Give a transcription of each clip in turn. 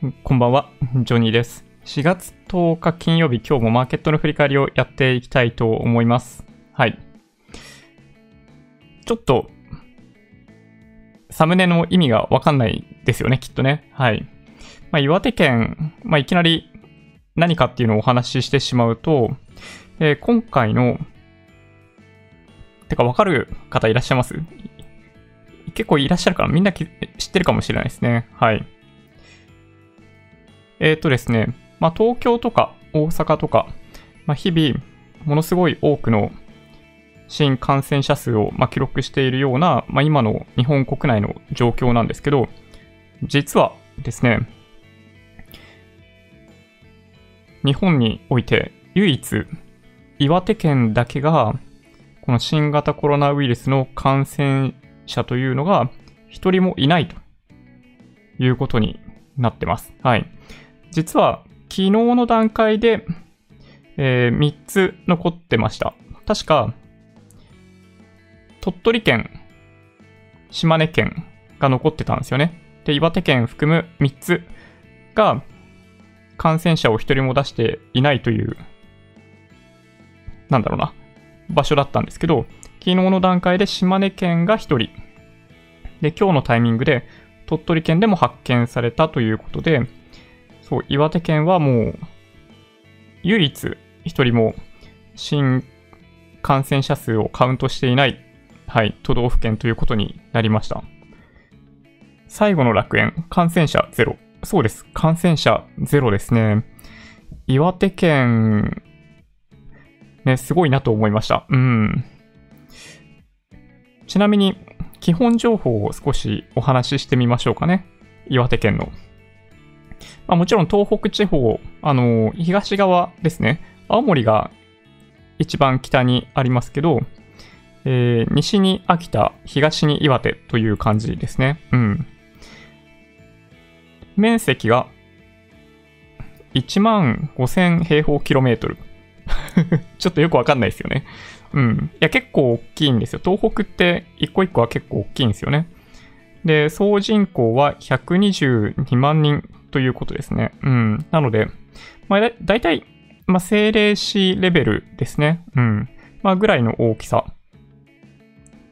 こんばんは、ジョニーです。4月10日金曜日、今日もマーケットの振り返りをやっていきたいと思います。はい。ちょっと、サムネの意味がわかんないですよね、きっとね。はい。まあ、岩手県、まあ、いきなり何かっていうのをお話ししてしまうと、えー今回の、てかわかる方いらっしゃいます？結構いらっしゃるからみんな知ってるかもしれないですね。はい。えっ、とですね、まあ、東京とか大阪とか、まあ、日々、ものすごい多くの新感染者数を、ま、記録しているような、まあ、今の日本国内の状況なんですけど、実はですね、日本において唯一、岩手県だけが、この新型コロナウイルスの感染者というのが一人もいないということになってます。はい。実は昨日の段階で、えー3つ残ってました。確か、鳥取県、島根県が残ってたんですよね。で、岩手県含む3つが感染者を一人も出していないという、なんだろうな、場所だったんですけど、昨日の段階で島根県が1人、で、今日のタイミングで鳥取県でも発見されたということで、そう、岩手県はもう、唯一1人も新感染者数をカウントしていない、はい、都道府県ということになりました。最後の楽園、感染者ゼロ。そうです、感染者ゼロですね。岩手県、ね、すごいなと思いました。うん。ちなみに、基本情報を少しお話ししてみましょうかね。岩手県の。まあ、もちろん東北地方、あの、東側ですね。青森が一番北にありますけど、えー西に秋田、東に岩手という感じですね。うん。面積が1万5000平方キロメートル。ちょっとよくわかんないですよね。うん。いや、結構大きいんですよ。東北って一個一個は結構大きいんですよね。で、総人口は122万人ということですね。うん。なので、まあ、だだいたい、まあ、政令市レベルですね。うん。まあ、ぐらいの大きさ。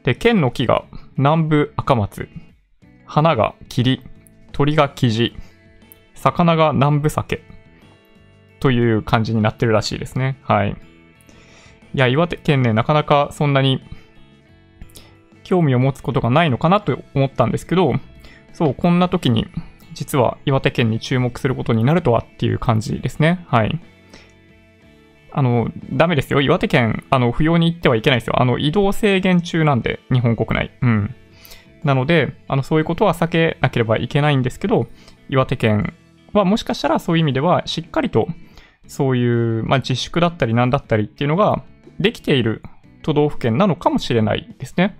で、県の木が南部赤松、花が霧、鳥がキジ、魚が南部鮭という感じになってるらしいですね。はい。いや、岩手県ね、なかなかそんなに興味を持つことがないのかなと思ったんですけど、そう、こんな時に実は岩手県に注目することになるとはっていう感じですね。はい。あの、ダメですよ。岩手県、あの、不要に行ってはいけないですよ。あの、移動制限中なんで、日本国内。うん。なので、あの、そういうことは避けなければいけないんですけど、岩手県はもしかしたらそういう意味では、しっかりと、そういう、まあ、自粛だったりなんだったりっていうのができている都道府県なのかもしれないですね。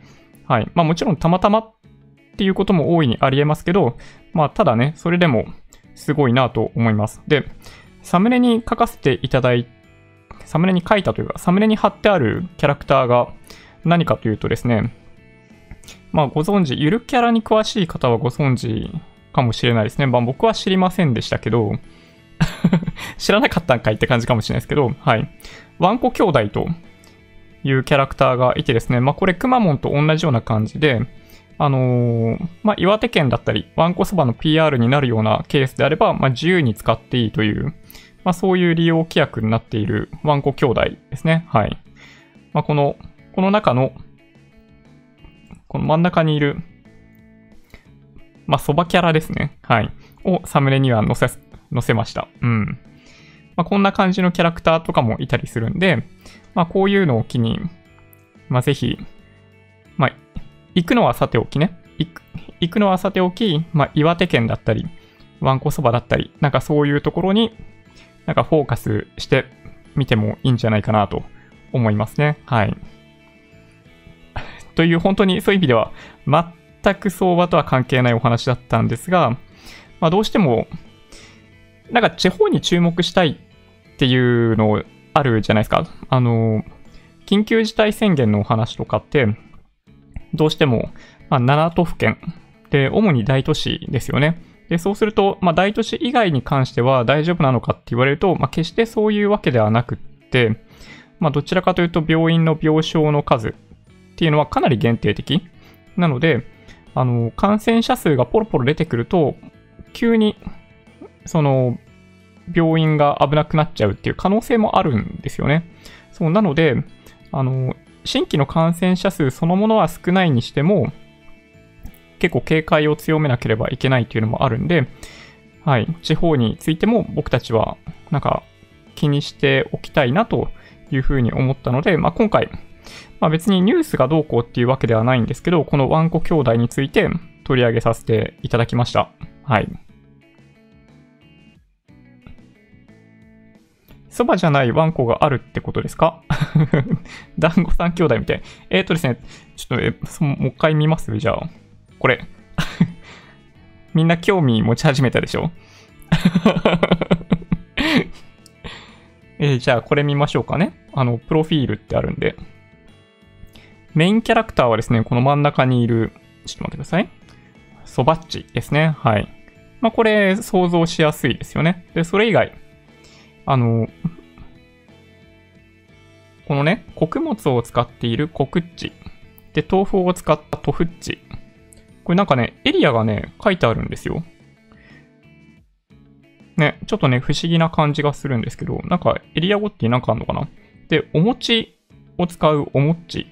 はい。まあ、もちろんたまたまっていうことも大いにありえますけど、まあ、ただね、それでもすごいなと思います。で、サムネに書かせていただいサムネに書いたというか、サムネに貼ってあるキャラクターが何かというとですね、まあご存知、ゆるキャラに詳しい方はご存知かもしれないですね。まあ僕は知りませんでしたけど、知らなかったんかいって感じかもしれないですけど、はい。ワンコ兄弟というキャラクターがいてですね、まあこれくまモンと同じような感じで、あのーまあ岩手県だったり、ワンコそばの PR になるようなケースであれば、まあ自由に使っていいという、まあそういう利用規約になっているワンコ兄弟ですね。はい。まあこの、この中の、この真ん中にいる、まあそばキャラですね。はい。をサムネには載せ、載せました。うん。まあこんな感じのキャラクターとかもいたりするんで、まあこういうのを機に、まあぜひ、行くのはさておきね。行く行くのはさておき、まあ岩手県だったり、ワンコそばだったり、なんかそういうところに、なんかフォーカスしてみてもいいんじゃないかなと思いますね。はい。という本当にそういう意味では全く相場とは関係ないお話だったんですが、まあどうしてもなんか地方に注目したいっていうのあるじゃないですか。あの、緊急事態宣言のお話とかって、どうしても、まあ、7都府県で主に大都市ですよね。で、そうすると、まあ、大都市以外に関しては大丈夫なのかって言われると、まあ、決してそういうわけではなくって、まあ、どちらかというと病院の病床の数っていうのはかなり限定的。なので、あの、感染者数がポロポロ出てくると、急に、その、病院が危なくなっちゃうっていう可能性もあるんですよね。そう、なので、あの、新規の感染者数そのものは少ないにしても、結構警戒を強めなければいけないっていうのもあるんで、はい、地方についても僕たちは、なんか、気にしておきたいなというふうに思ったので、まあ、今回、まあ、別にニュースがどうこうっていうわけではないんですけど、このワンコ兄弟について取り上げさせていただきました。はい。そばじゃないワンコがあるってことですか？団子三兄弟みたい。えっ、ー、とですね、ちょっとえ、もう一回見ます？じゃあ。これ。みんな興味持ち始めたでしょ？えー、じゃあこれ見ましょうかね。あの、プロフィールってあるんで。メインキャラクターはですね、この真ん中にいる、ちょっと待ってください。ソバッチですね。はい。まあ、これ想像しやすいですよね。で、それ以外、あの、このね、穀物を使っている穀っち。で、豆腐を使った豆腐っち。これなんかね、エリアがね、書いてあるんですよ。ね、ちょっとね、不思議な感じがするんですけど、なんかエリア語ってなんかあるのかな？で、お餅を使うおもち。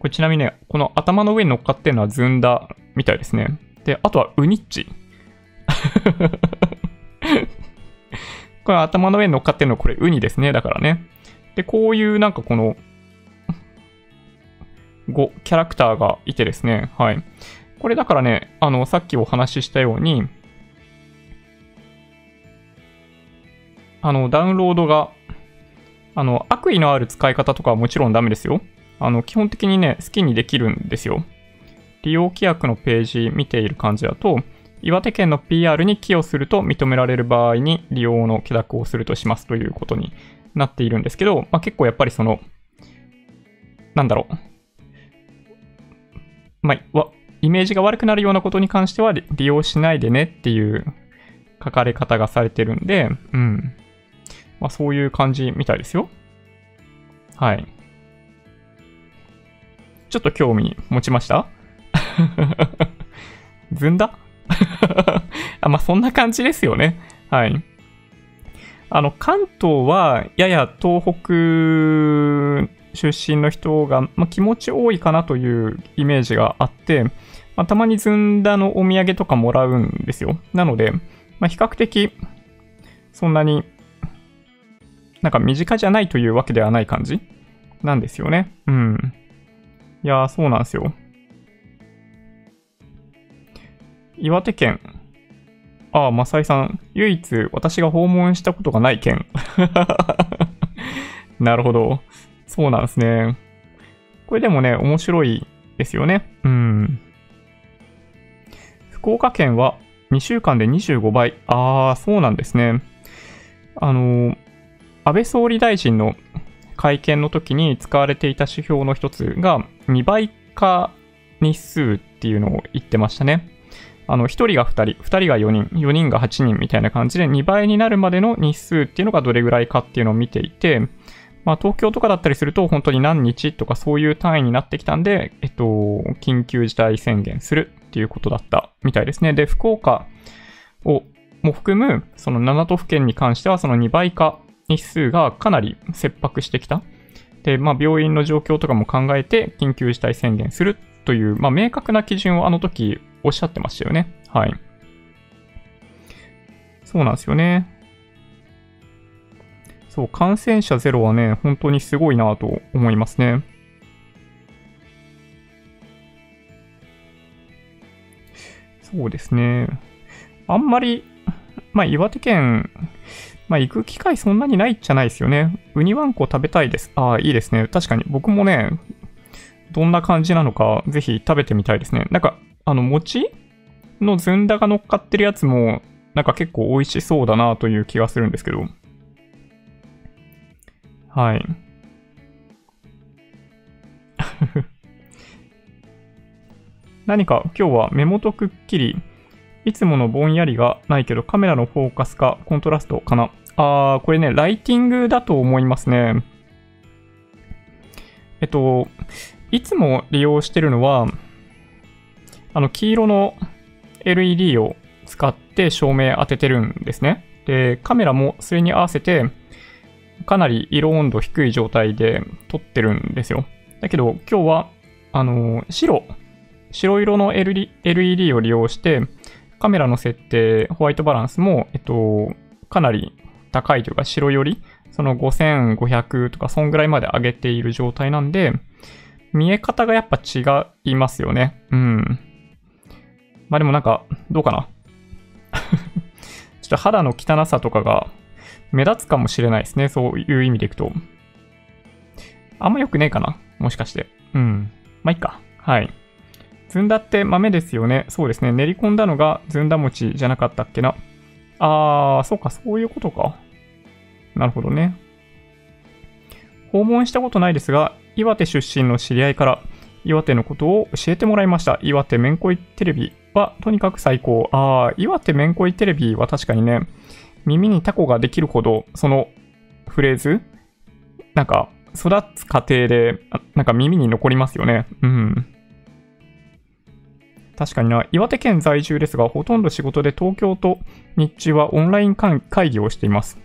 これちなみにね、この頭の上に乗っかってるのはずんだみたいですね。で、あとはウニッチ。これ頭の上に乗っかってるのこれウニですね。だからね。で、こういうなんかこの、5、キャラクターがいてですね。はい。これだからね、あの、さっきお話ししたように、あの、ダウンロードが、あの、悪意のある使い方とかはもちろんダメですよ。あの、基本的にね、好きにできるんですよ。利用規約のページ見ている感じだと、岩手県の PR に寄与すると認められる場合に利用の許諾をするとしますということになっているんですけど、まあ、結構やっぱりその、なんだろう。まあ、イメージが悪くなるようなことに関しては利用しないでねっていう書かれ方がされてるんで、うん。まあ、そういう感じみたいですよ。はい。ちょっと興味持ちました ずんだ？あまあ、そんな感じですよね。はい。あの、関東は、やや東北出身の人が、まあ、気持ち多いかなというイメージがあって、まあ、たまにずんだのお土産とかもらうんですよ。なので、まあ、比較的、そんなに、なんか身近じゃないというわけではない感じなんですよね。うん。いやー、そうなんですよ。岩手県。ああ、マサイさん。唯一私が訪問したことがない県。なるほど。そうなんですね。これでもね、面白いですよね。うん。福岡県は2週間で25倍。ああ、そうなんですね。あの、安倍総理大臣の会見の時に使われていた指標の一つが2倍化日数っていうのを言ってましたね。あの、1人が2人、2人が4人、4人が8人みたいな感じで2倍になるまでの日数っていうのがどれぐらいかっていうのを見ていて、まあ、東京とかだったりすると本当に何日とかそういう単位になってきたんで、えっと、緊急事態宣言するっていうことだったみたいですね。で、福岡をも含むその7都府県に関してはその2倍化日数がかなり切迫してきた。で、まあ、病院の状況とかも考えて緊急事態宣言するという、まあ、明確な基準をあの時おっしゃってましたよね。はい。そうなんですよね。そう、感染者ゼロはね、本当にすごいなと思いますね。そうですね。あんまり、まあ、岩手県、まあ、行く機会そんなにないじゃないですよね。ウニワンコ食べたいです。ああ、いいですね。確かに。僕もね、どんな感じなのか、ぜひ食べてみたいですね。なんか、あの、餅のずんだが乗っかってるやつも、なんか結構美味しそうだなという気がするんですけど。はい。何か今日は目元くっきりいつものぼんやりがないけど、カメラのフォーカスかコントラストかな。あー、これね、ライティングだと思いますね。えっと、いつも利用してるのは、あの、黄色の LED を使って照明当ててるんですね。で、カメラもそれに合わせて、かなり色温度低い状態で撮ってるんですよ。だけど、今日は、あの、白、白色の LED を利用して、カメラの設定、ホワイトバランスも、えっと、かなり高いというか白より、その5500とか、そんぐらいまで上げている状態なんで、見え方がやっぱ違いますよね。うん。まあでもなんか、どうかな？ちょっと肌の汚さとかが目立つかもしれないですね。そういう意味でいくと。あんま良くねえかな。もしかして。うん。まあいいか。はい。ずんだって豆ですよね。そうですね。練り込んだのがずんだ餅じゃなかったっけな。あー、そうか、そういうことか。なるほどね。訪問したことないですが、岩手出身の知り合いから岩手のことを教えてもらいました。岩手めんこいテレビはとにかく最高。あー、岩手めんこいテレビは確かにね、耳にタコができるほど、そのフレーズ、なんか、育つ過程で、なんか耳に残りますよね。うん。確かにな、岩手県在住ですが、ほとんど仕事で東京と日中はオンライン会議をしています。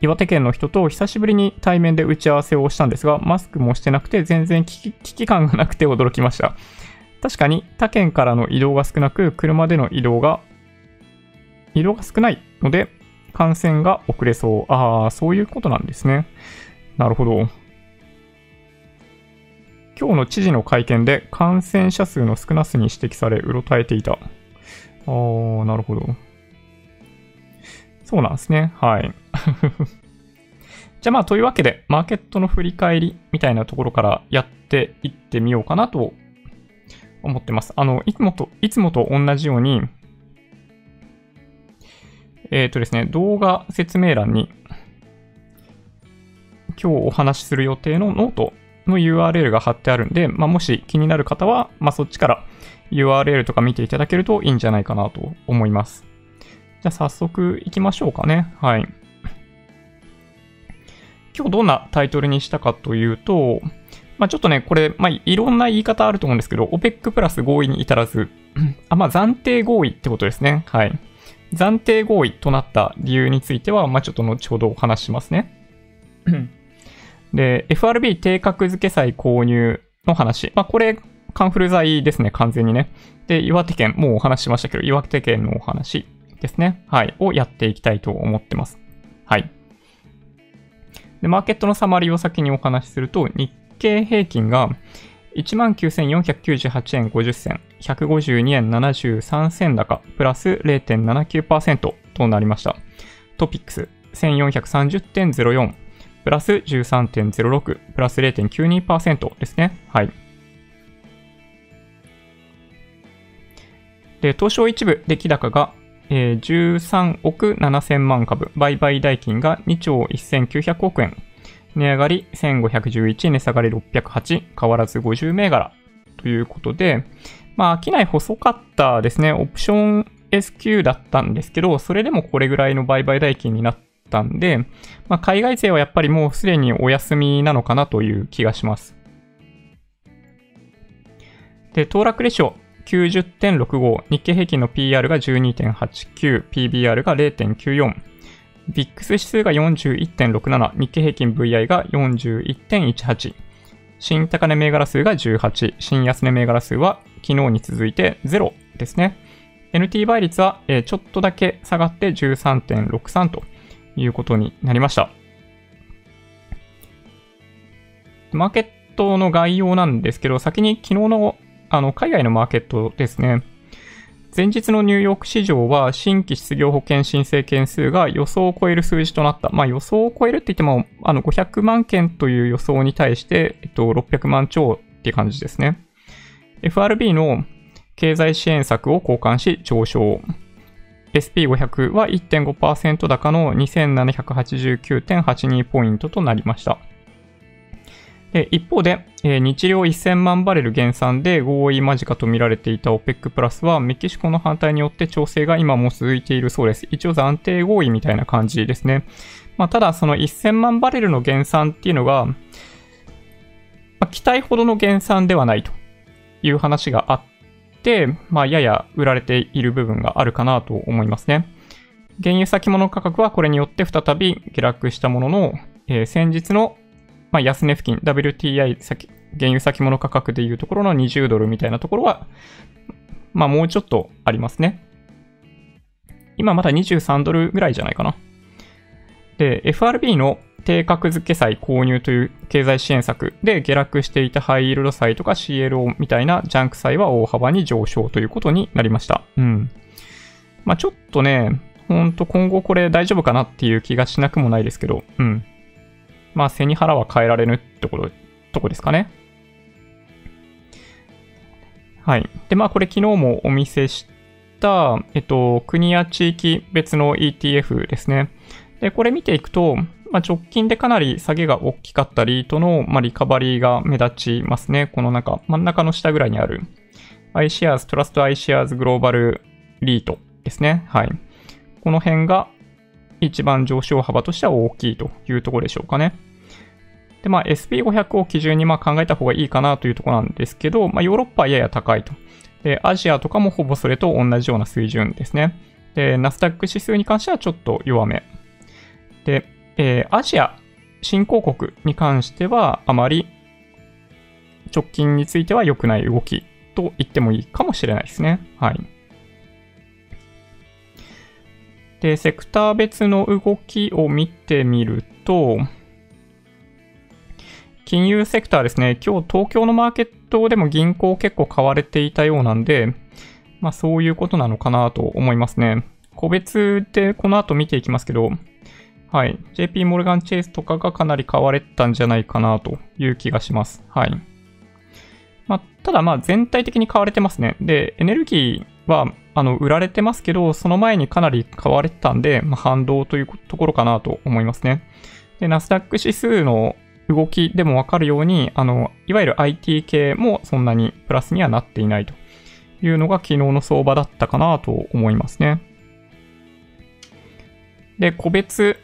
岩手県の人と久しぶりに対面で打ち合わせをしたんですが、マスクもしてなくて全然危機感がなくて驚きました。確かに他県からの移動が少なく、車での移動が、移動が少ないので、感染が遅れそう。ああ、そういうことなんですね。なるほど。今日の知事の会見で感染者数の少なさに指摘され、うろたえていた。あー、なるほど。そうなんですね。はい。じゃあまあ、というわけで、マーケットの振り返りみたいなところからやっていってみようかなと思ってます。あの、いつもと、いつもと同じように、えっ、ー、とですね、動画説明欄に、今日お話しする予定のノートの URL が貼ってあるんで、まあ、もし気になる方は、まあ、そっちから URL とか見ていただけるといいんじゃないかなと思います。じゃあ早速行きましょうかね。はい。今日どんなタイトルにしたかというと、まあ、ちょっとね、これ、まあ、いろんな言い方あると思うんですけど、OPEC プラス合意に至らず、あ、まあ、暫定合意ってことですね。はい。暫定合意となった理由については、まあ、ちょっと後ほどお話しますね。で、FRB 定格付け債購入の話。まあ、これ、カンフル剤ですね、完全にね。で、岩手県、もうお話ししましたけど、岩手県のお話ですね。はい。をやっていきたいと思ってます。はい。で、マーケットのサマリーを先にお話しすると、日経平均が19,498円50銭、152円73銭高、プラス0.79%となりました。トピックス1430.04、プラス13.06、プラス0.92%ですね。はい。で、東証一部出来高が、えー、13億7000万株、売買代金が2兆1900億円、値上がり1511、値下がり608、変わらず50銘柄ということで、まあ、商い細かったですね。オプション SQ だったんですけど、それでもこれぐらいの売買代金になっったんで、まあ、海外勢はやっぱりもうすでにお休みなのかなという気がします。で、騰落レシオ90.65、日経平均の PR が12.89、PBR が0.94、ビックス指数が41.67、日経平均 VI が41.18、新高値銘柄数が18、新安値銘柄数は昨日に続いて0ですね。NT 倍率はちょっとだけ下がって13.63ということになりました。マーケットの概要なんですけど、先に昨日のあの海外のマーケットですね。前日のニューヨーク市場は新規失業保険申請件数が予想を超える数字となった。まあ予想を超えるって言っても、あの500万件という予想に対して、えっと、600万超っていう感じですね。FRB の経済支援策を交換し上昇。SP500 は1.5%高の2789.82ポイントとなりました。一方で、日量1000万バレル減産で合意間近と見られていた OPEC プラスはメキシコの反対によって調整が今も続いているそうです。一応暫定合意みたいな感じですね。まあ、ただその1000万バレルの減産っていうのが、まあ、期待ほどの減産ではないという話があって、まあ、やや売られている部分があるかなと思いますね。原油先物価格はこれによって再び下落したものの、えー先日の、まあ、安値付近、WTI 先原油先物価格でいうところの20ドルみたいなところは、まあ、もうちょっとありますね。今まだ23ドルぐらいじゃないかな。で、FRB の低格付け債購入という経済支援策で下落していたハイイールド債とか CLO みたいなジャンク債は大幅に上昇ということになりました。うん。まあちょっとね、ほんと今後これ大丈夫かなっていう気がしなくもないですけど、うん。まあ背に腹は変えられるってこと、とこですかね。はい。で、まあこれ昨日もお見せした、えっと、国や地域別の ETF ですね。で、これ見ていくと、まあ、直近でかなり下げが大きかったリートの、まあ、リカバリーが目立ちますね。この中、真ん中の下ぐらいにある iShares、トラスト iShares グローバルリートですね。はい。この辺が一番上昇幅としては大きいというところでしょうかね。で、まあ、SP500 を基準にま考えた方がいいかなというところなんですけど、まあ、ヨーロッパはやや高いと。で、アジアとかもほぼそれと同じような水準ですね。で、ナスダック指数に関してはちょっと弱め。で、えーアジア新興国に関してはあまり直近については良くない動きと言ってもいいかもしれないですね。はい。で、セクター別の動きを見てみると、金融セクターですね。今日東京のマーケットでも銀行結構買われていたようなんで、まあそういうことなのかなと思いますね。個別でこの後見ていきますけど、はい。JP モルガン・チェイスとかがかなり買われたんじゃないかなという気がします。はい。まあ、ただまあ全体的に買われてますね。で、エネルギーはあの売られてますけど、その前にかなり買われてたんで、まあ、反動というところかなと思いますね。で、ナスダック指数の動きでもわかるように、あの、いわゆる IT 系もそんなにプラスにはなっていないというのが昨日の相場だったかなと思いますね。で、個別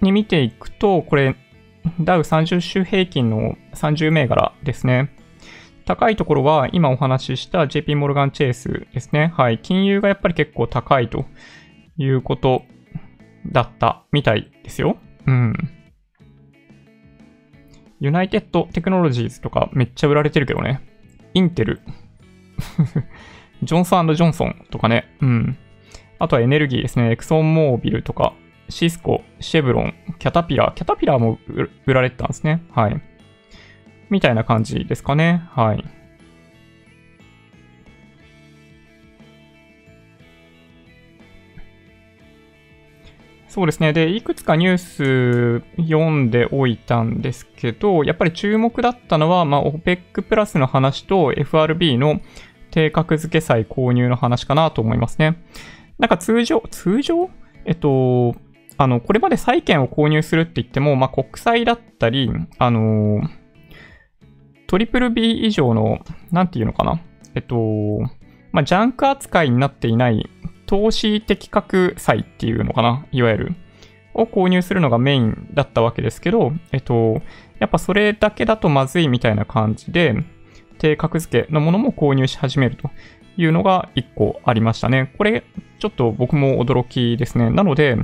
に見ていくと、これ、ダウ30週平均の30銘柄ですね。高いところは今お話しした JP モルガンチェイスですね。はい。金融がやっぱり結構高いということだったみたいですよ。うん。ユナイテッドテクノロジーズとかめっちゃ売られてるけどね。インテル。ジョンソンジョンソンとかね。うん。あとはエネルギーですね。エクソンモービルとか、シスコ、シェブロン、キャタピラー。キャタピラーも売売られてたんですね。はい。みたいな感じですかね。はい。そうですね。で、いくつかニュース読んでおいたんですけど、やっぱり注目だったのは、まあ、OPEC プラスの話と FRB の低格付け債購入の話かなと思いますね。なんか通常、通常？えっと、あの、これまで債券を購入するって言っても、まあ、国債だったり、あの、トリプル B 以上の、なんていうのかな？えっと、まあ、ジャンク扱いになっていない投資的確債っていうのかな？いわゆる。を購入するのがメインだったわけですけど、えっと、やっぱそれだけだとまずいみたいな感じで、低格付けのものも購入し始めるというのが1個ありましたね。これ、ちょっと僕も驚きですね。なので、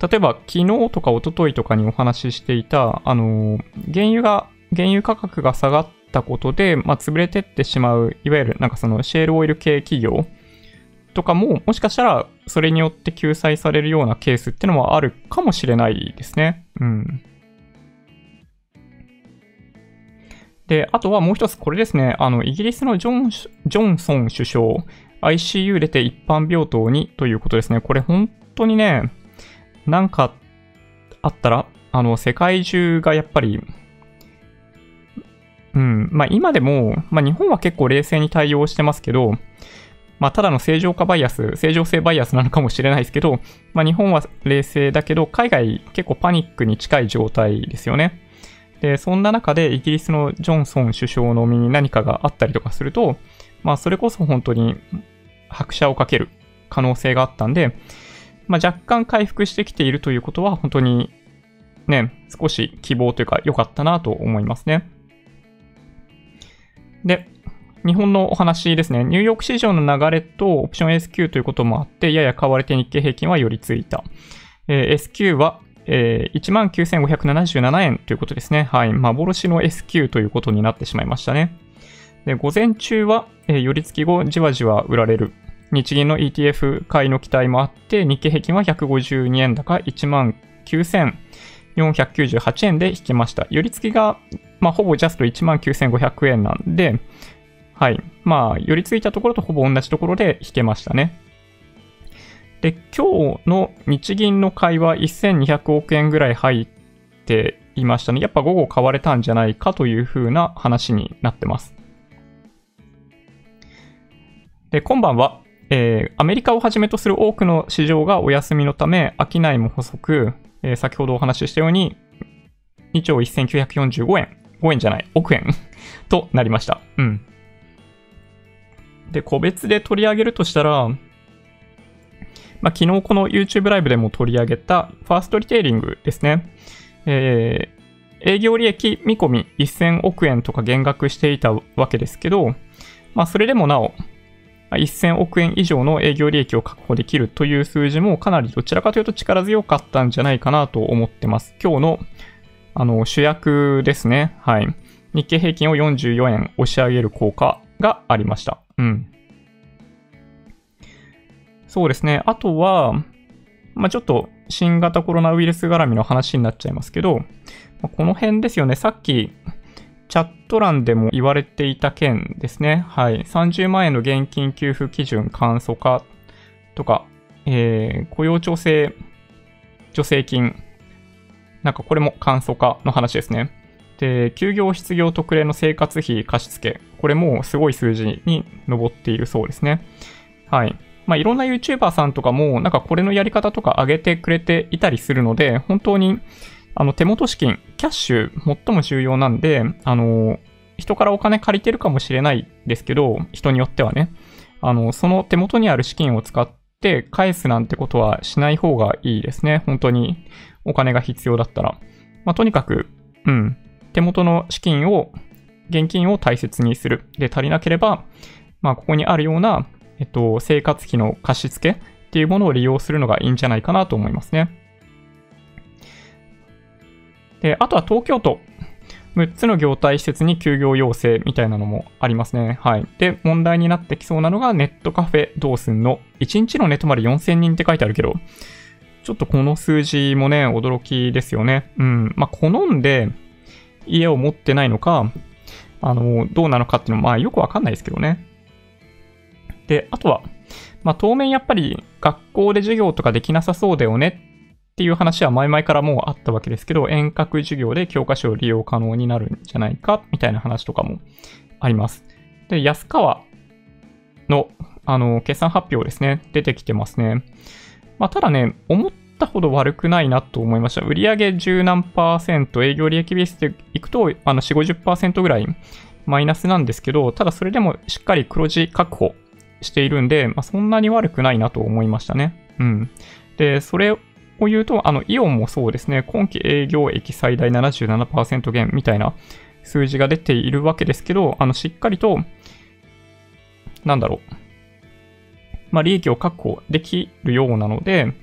例えば昨日とか一昨日とかにお話ししていた、あの、原油が、原油価格が下がったことで、まあ、潰れてってしまう、いわゆるなんかそのシェールオイル系企業とかも、もしかしたらそれによって救済されるようなケースってのはあるかもしれないですね。うん。で、あとはもう一つこれですね。あの、イギリスのジョンジョンソン首相、ICU 出て一般病棟にということですね。これ本当にね、なんかあったら、あの、世界中がやっぱり、うん、まあ今でも、まあ日本は結構冷静に対応してますけど、まあただの正常化バイアス、正常性バイアスなのかもしれないですけど、まあ日本は冷静だけど、海外結構パニックに近い状態ですよね。で、そんな中でイギリスのジョンソン首相の身に何かがあったりとかすると、まあそれこそ本当に拍車をかける可能性があったんで、まあ若干回復してきているということは本当にね、少し希望というか良かったなと思いますね。で、日本のお話ですね。ニューヨーク市場の流れとオプション S q ということもあって、やや買われて日経平均は寄り付いた。えー、S q は、えー、19,577円ということですね。はい。幻の S q ということになってしまいましたね。で、午前中は、えー、寄り付き後、じわじわ売られる。日銀の ETF 買いの期待もあって、日経平均は152円高19,498円で引きました。寄り付きが、まあ、ほぼジャスト19,500円なんで、はい。まあ、寄り付いたところとほぼ同じところで引けましたね。で、今日の日銀の買いは1200億円ぐらい入っていましたね。やっぱ午後買われたんじゃないかという風な話になってます。で、今晩は、えー、アメリカをはじめとする多くの市場がお休みのため、商いも細く、えー、先ほどお話ししたように、2兆1945円、5円じゃない、億円？となりました。うん。で、個別で取り上げるとしたら、まあ、昨日この YouTube ライブでも取り上げたファーストリテイリングですね。えー、営業利益見込み1000億円とか減額していたわけですけど、まあ、それでもなお、1000億円以上の営業利益を確保できるという数字もかなりどちらかというと力強かったんじゃないかなと思ってます。今日のあの主役ですね。はい。日経平均を44円押し上げる効果がありました。うん。そうですね。あとは、まあ、ちょっと新型コロナウイルス絡みの話になっちゃいますけど、この辺ですよね。さっき、チャット欄でも言われていた件ですね。はい。30万円の現金給付基準簡素化とか、えー、雇用調整助成金。なんかこれも簡素化の話ですね。で、休業失業特例の生活費貸付。これもすごい数字に上っているそうですね。はい。まあ、いろんな YouTuber さんとかも、なんかこれのやり方とか上げてくれていたりするので、本当に、あの、手元資金、キャッシュ、最も重要なんで、あの、人からお金借りてるかもしれないですけど、人によってはね、あの、その手元にある資金を使って返すなんてことはしない方がいいですね。本当にお金が必要だったら。まあ、とにかく、うん、手元の資金を現金を大切にする。で、足りなければ、まあ、ここにあるような、えっと、生活費の貸し付けっていうものを利用するのがいいんじゃないかなと思いますね。で、あとは東京都。6つの業態施設に休業要請みたいなのもありますね。はい。で、問題になってきそうなのがネットカフェどうすんの ?1 日のネットまで4000人って書いてあるけど、ちょっとこの数字もね、驚きですよね。うん。まあ、好んで家を持ってないのか、あの、どうなのかっていうのも、まあよくわかんないですけどね。で、あとは、まあ当面やっぱり学校で授業とかできなさそうだよねっていう話は前々からもうあったわけですけど、遠隔授業で教科書を利用可能になるんじゃないかみたいな話とかもあります。で、安川の、あの、決算発表ですね、出てきてますね。まあただね、思ったほど悪くないなと思いました。売上十何パーセント、営業利益ベースでいくと、あの、4、50%ぐらいマイナスなんですけど、ただそれでもしっかり黒字確保しているんで、まあ、そんなに悪くないなと思いましたね。うん。で、それを言うと、あの、イオンもそうですね、今期営業益最大77%減みたいな数字が出ているわけですけど、あの、しっかりと、なんだろう。まあ、利益を確保できるようなので、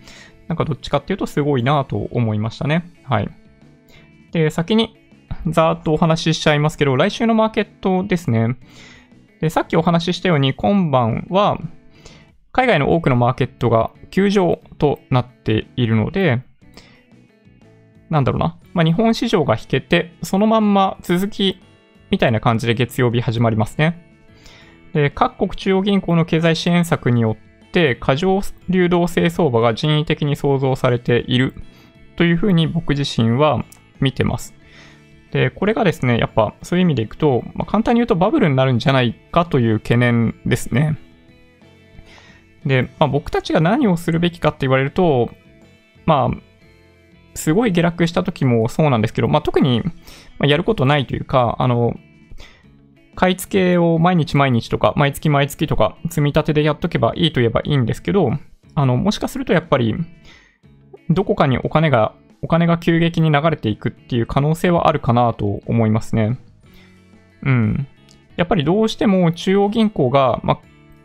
なんかどっちかっていうとすごいなと思いましたね。はい。で、先にざーっとお話ししちゃいますけど、来週のマーケットですね。で、さっきお話ししたように今晩は海外の多くのマーケットが休場となっているので、なんだろうな。まあ、日本市場が引けて、そのまんま続きみたいな感じで月曜日始まりますね。で、各国中央銀行の経済支援策によって、過剰流動性相場が人為的に創造されているというふうに僕自身は見てます。で、これがですね、やっぱそういう意味でいくと、まあ、簡単に言うとバブルになるんじゃないかという懸念ですね。で、まあ、僕たちが何をするべきかって言われると、まあ、すごい下落した時もそうなんですけど、まあ、特にやることないというか、あの、買い付けを毎日毎日とか、毎月毎月とか、積み立てでやっとけばいいと言えばいいんですけど、あの、もしかするとやっぱり、どこかにお金が、お金が急激に流れていくっていう可能性はあるかなと思いますね。うん。やっぱりどうしても中央銀行が、ま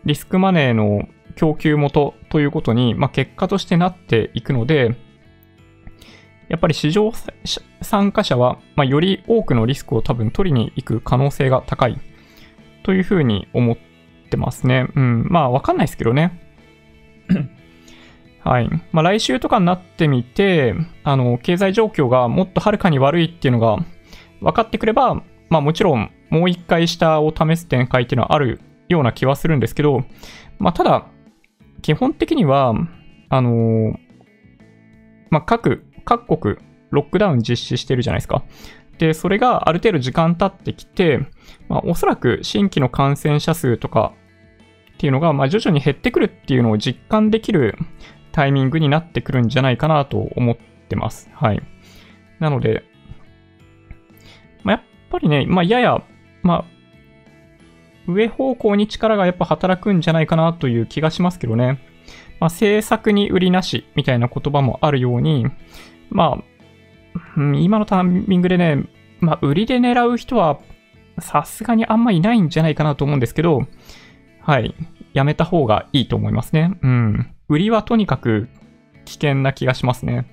リスクマネーの供給元ということに、ま結果としてなっていくので、やっぱり市場参加者は、まあ、より多くのリスクを多分取りに行く可能性が高いというふうに思ってますね。うん。まあ、わかんないですけどね。はい。まあ、来週とかになってみて、あの、経済状況がもっとはるかに悪いっていうのが分かってくれば、まあ、もちろん、もう一回下を試す展開っていうのはあるような気はするんですけど、まあ、ただ、基本的には、あのまあ、各各国ロックダウン実施してるじゃないですか。で、それがある程度時間経ってきて、まあ、おそらく新規の感染者数とかっていうのが、まあ、徐々に減ってくるっていうのを実感できるタイミングになってくるんじゃないかなと思ってます。はい。なので、まあ、やっぱりね、まあ、やや、まあ、上方向に力がやっぱ働くんじゃないかなという気がしますけどね。まあ、政策に売りなしみたいな言葉もあるように、まあ、今のタイミングでね、まあ、売りで狙う人は、さすがにあんまいないんじゃないかなと思うんですけど、はい。やめた方がいいと思いますね。うん。売りはとにかく危険な気がしますね。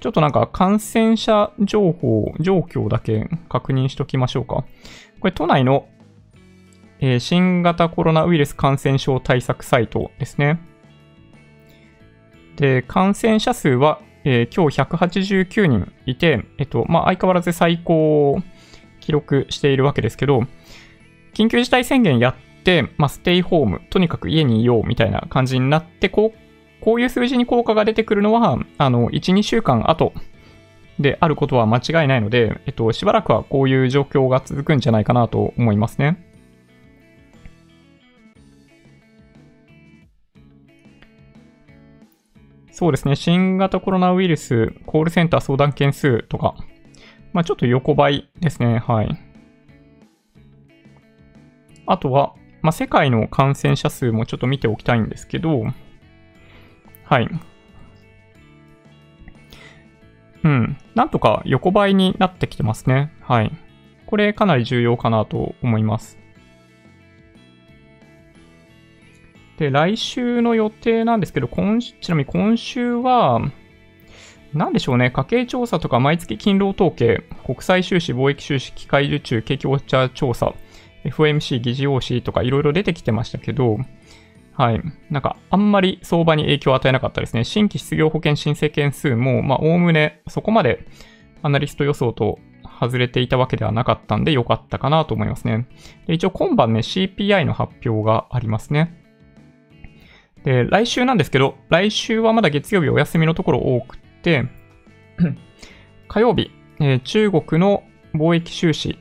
ちょっとなんか感染者情報、状況だけ確認しときましょうか。これ都内の、えー、新型コロナウイルス感染症対策サイトですね。で、感染者数は、えー、今日189人いて、えっと、まあ、相変わらず最高を記録しているわけですけど、緊急事態宣言やって、まあ、ステイホーム、とにかく家にいようみたいな感じになって、こう、こういう数字に効果が出てくるのは、あの、1、2週間後であることは間違いないので、えっと、しばらくはこういう状況が続くんじゃないかなと思いますね。そうですね。新型コロナウイルスコールセンター相談件数とか、まあちょっと横ばいですね。はい。あとは、まあ世界の感染者数もちょっと見ておきたいんですけど、はい。うん。なんとか横ばいになってきてますね。はい。これかなり重要かなと思います。で、来週の予定なんですけど、今ちなみに今週は、なんでしょうね、家計調査とか毎月勤労統計、国際収支、貿易収支、機械受注、景気ウォッチャー調査、FOMC、議事要旨とかいろいろ出てきてましたけど、はい。なんか、あんまり相場に影響を与えなかったですね。新規失業保険申請件数も、まあ、おおむねそこまでアナリスト予想と外れていたわけではなかったんで良かったかなと思いますね。で一応今晩ね、CPI の発表がありますね。で、来週なんですけど、来週はまだ月曜日お休みのところ多くて、火曜日、えー、中国の貿易収支、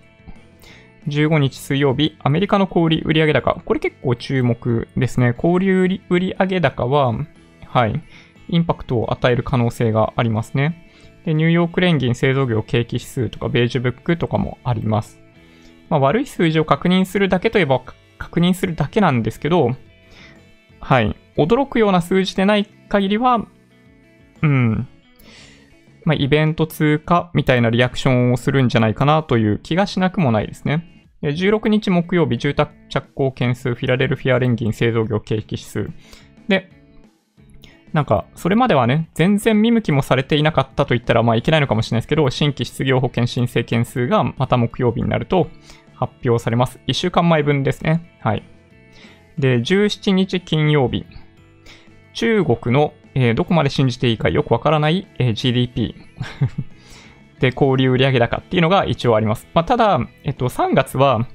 15日水曜日、アメリカの小売売上高。これ結構注目ですね。小売売上高は、はい、インパクトを与える可能性がありますね。で、ニューヨーク連銀製造業景気指数とか、ベージュブックとかもあります。まあ、悪い数字を確認するだけといえば確認するだけなんですけど、はい。驚くような数字でない限りは、うん。まあ、イベント通過みたいなリアクションをするんじゃないかなという気がしなくもないですね。16日木曜日、住宅着工件数、フィラデルフィア連銀製造業景気指数。で、なんか、それまではね、全然見向きもされていなかったと言ったら、まあいけないのかもしれないですけど、新規失業保険申請件数がまた木曜日になると発表されます。1週間前分ですね。はい。で、17日金曜日、中国の、えー、どこまで信じていいかよくわからない、えー、GDP で、小売売上高っていうのが一応あります。まあ、ただ、えっと、3月は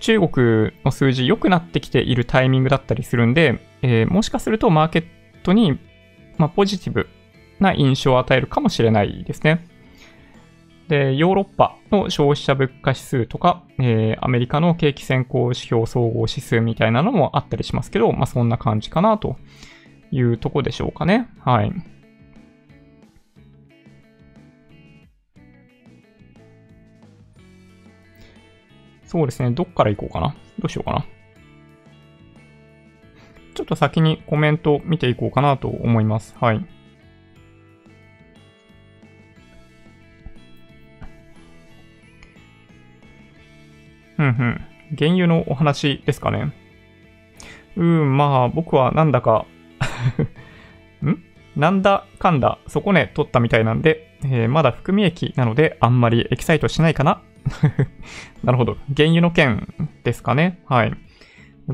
中国の数字良くなってきているタイミングだったりするんで、えー、もしかするとマーケットに、まあ、ポジティブな印象を与えるかもしれないですね。で、ヨーロッパの消費者物価指数とか、えー、アメリカの景気先行指標総合指数みたいなのもあったりしますけど、まあそんな感じかなというとこでしょうかね。はい。そうですね。どっから行こうかな。どうしようかな。ちょっと先にコメント見ていこうかなと思います。はい。うんうん。原油のお話ですかね。うん、まあ、僕はなんだか ん？なんだかんだ、そこね、取ったみたいなんで、えー、まだ含み益なので、あんまりエキサイトしないかな。なるほど。原油の件ですかね。はい。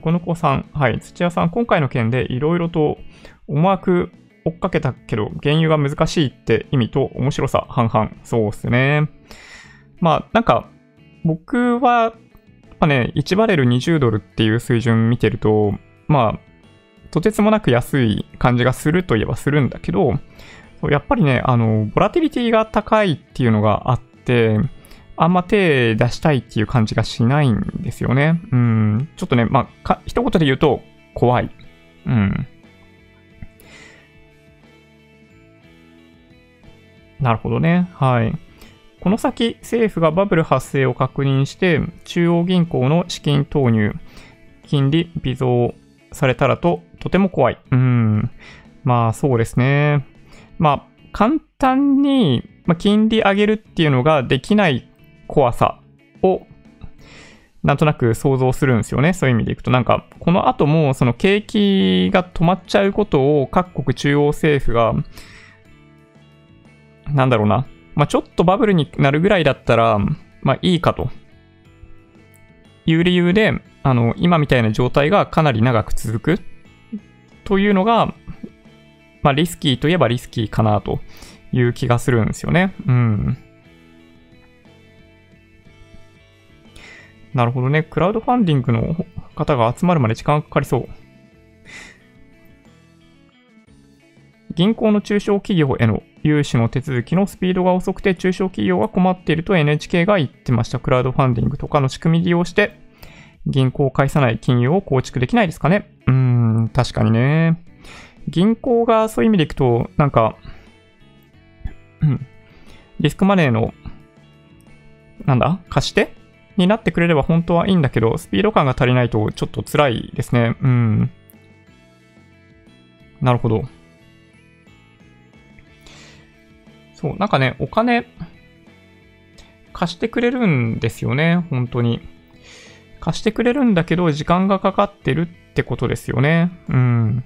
この子さん、はい。土屋さん、今回の件でいろいろと思惑追っかけたけど、原油が難しいって意味と面白さ半々。そうっすね。まあ、なんか、僕は、やっぱね、1バレル20ドルっていう水準見てると、まあ、とてつもなく安い感じがするといえばするんだけど、やっぱりね、あの、ボラティリティが高いっていうのがあって、あんま手出したいっていう感じがしないんですよね。うん。ちょっとね、まあ、か、一言で言うと、怖い。うん。なるほどね。はい。この先、政府がバブル発生を確認して、中央銀行の資金投入、金利微増されたらと、とても怖い。うん。まあ、そうですね。まあ、簡単に、まあ、金利上げるっていうのができない怖さをなんとなく想像するんですよね。そういう意味でいくと。なんか、この後も、その景気が止まっちゃうことを各国中央政府が、なんだろうな。まあ、ちょっとバブルになるぐらいだったら、まあいいかと。いう理由で、あの、今みたいな状態がかなり長く続く。というのが、まあリスキーといえばリスキーかなという気がするんですよね。うん。なるほどね。クラウドファンディングの方が集まるまで時間かかりそう。銀行の中小企業への融資の手続きのスピードが遅くて中小企業が困っていると NHK が言ってました。クラウドファンディングとかの仕組み利用して銀行を介さない金融を構築できないですかね。うーん、確かにね。銀行がそういう意味でいくと、なんか、うん、リスクマネーの、なんだ貸してになってくれれば本当はいいんだけど、スピード感が足りないとちょっと辛いですね。うん。なるほど。そう、なんかね、お金、貸してくれるんですよね、本当に。貸してくれるんだけど、時間がかかってるってことですよね。うん。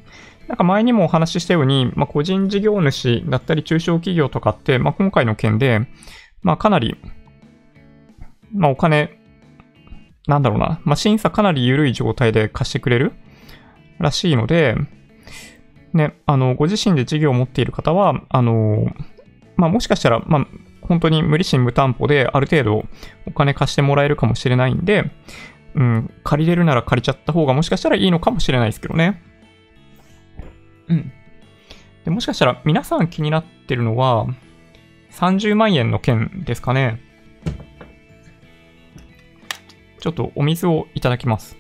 なんか前にもお話ししたように、まあ、個人事業主だったり中小企業とかって、まあ、今回の件で、まあ、かなり、まあ、お金なんだろうな、まあ、審査かなり緩い状態で貸してくれるらしいので、ね、あの、ご自身で事業を持っている方は、あの、まあ、もしかしたら、まあ、本当に無利子無担保である程度お金貸してもらえるかもしれないんで、うん、借りれるなら借りちゃった方がもしかしたらいいのかもしれないですけどね。うん。でもしかしたら皆さん気になってるのは、30万円の件ですかね。ちょっとお水をいただきます。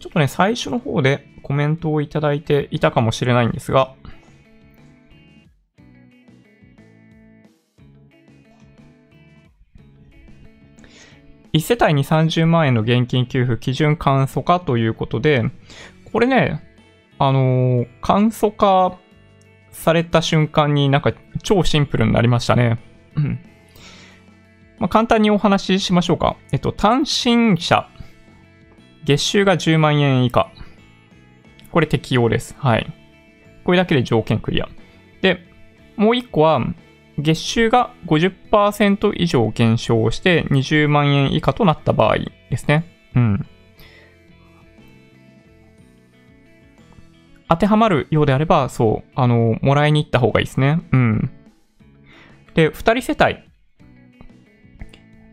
ちょっとね、最初の方でコメントをいただいていたかもしれないんですが、1世帯に30万円の現金給付基準簡素化ということで、これね、あのー、簡素化された瞬間になんか超シンプルになりましたね。まあ、簡単にお話ししましょうか。えっと、単身者。月収が10万円以下。これ適用です。はい。これだけで条件クリア。で、もう一個は、月収が50%以上減少して20万円以下となった場合ですね。うん。当てはまるようであれば、そう、あの、もらいに行った方がいいですね。うん。で、二人世帯。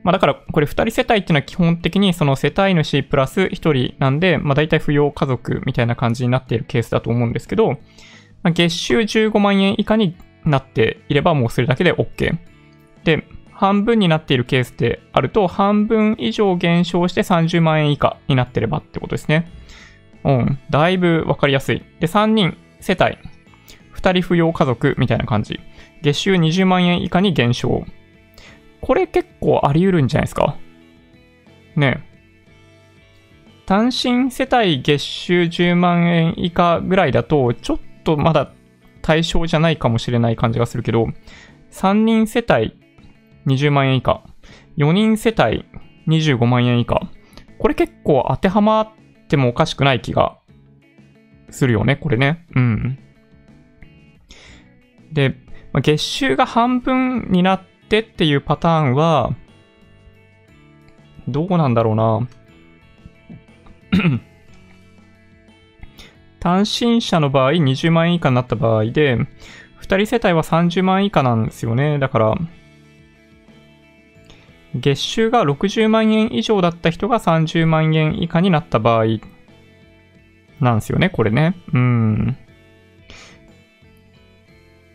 まあだから、これ二人世帯っていうのは基本的にその世帯主プラス一人なんで、まあ大体扶養家族みたいな感じになっているケースだと思うんですけど、まあ、月収15万円以下になっていればもうそれだけで OK。で、半分になっているケースってあると、半分以上減少して30万円以下になってればってことですね。うん。だいぶわかりやすい。で、3人、世帯、2人扶養家族みたいな感じ。月収20万円以下に減少。これ結構あり得るんじゃないですか？ね単身世帯月収10万円以下ぐらいだと、ちょっとまだ対象じゃないかもしれない感じがするけど、3人世帯20万円以下、4人世帯25万円以下、これ結構当てはまってもおかしくない気がするよね、これね。うん。で、月収が半分になってっていうパターンは、どうなんだろうな。単身者の場合20万円以下になった場合で、2人世帯は30万円以下なんですよね。だから、月収が60万円以上だった人が30万円以下になった場合なんですよね、これね。うん。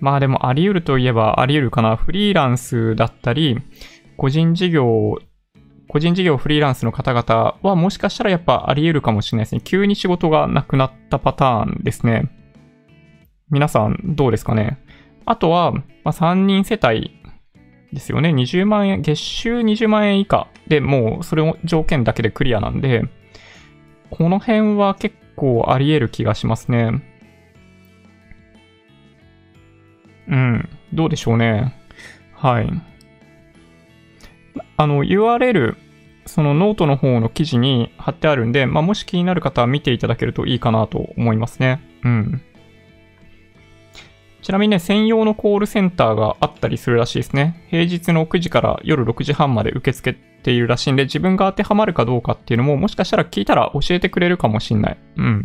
まあでもあり得るといえばあり得るかな。フリーランスだったり、個人事業個人事業フリーランスの方々はもしかしたらやっぱあり得るかもしれないですね。急に仕事がなくなったパターンですね。皆さんどうですかねあとは、まあ、3人世帯ですよね。20万円、月収20万円以下でもうそれを条件だけでクリアなんで、この辺は結構あり得る気がしますね。うん、どうでしょうね。はい。あの URL、そのノートの方の記事に貼ってあるんで、まあ、もし気になる方は見ていただけるといいかなと思いますね。うん。ちなみにね、専用のコールセンターがあったりするらしいですね。平日の9時から夜6時半まで受け付けているらしいんで、自分が当てはまるかどうかっていうのも、もしかしたら聞いたら教えてくれるかもしんない。うん。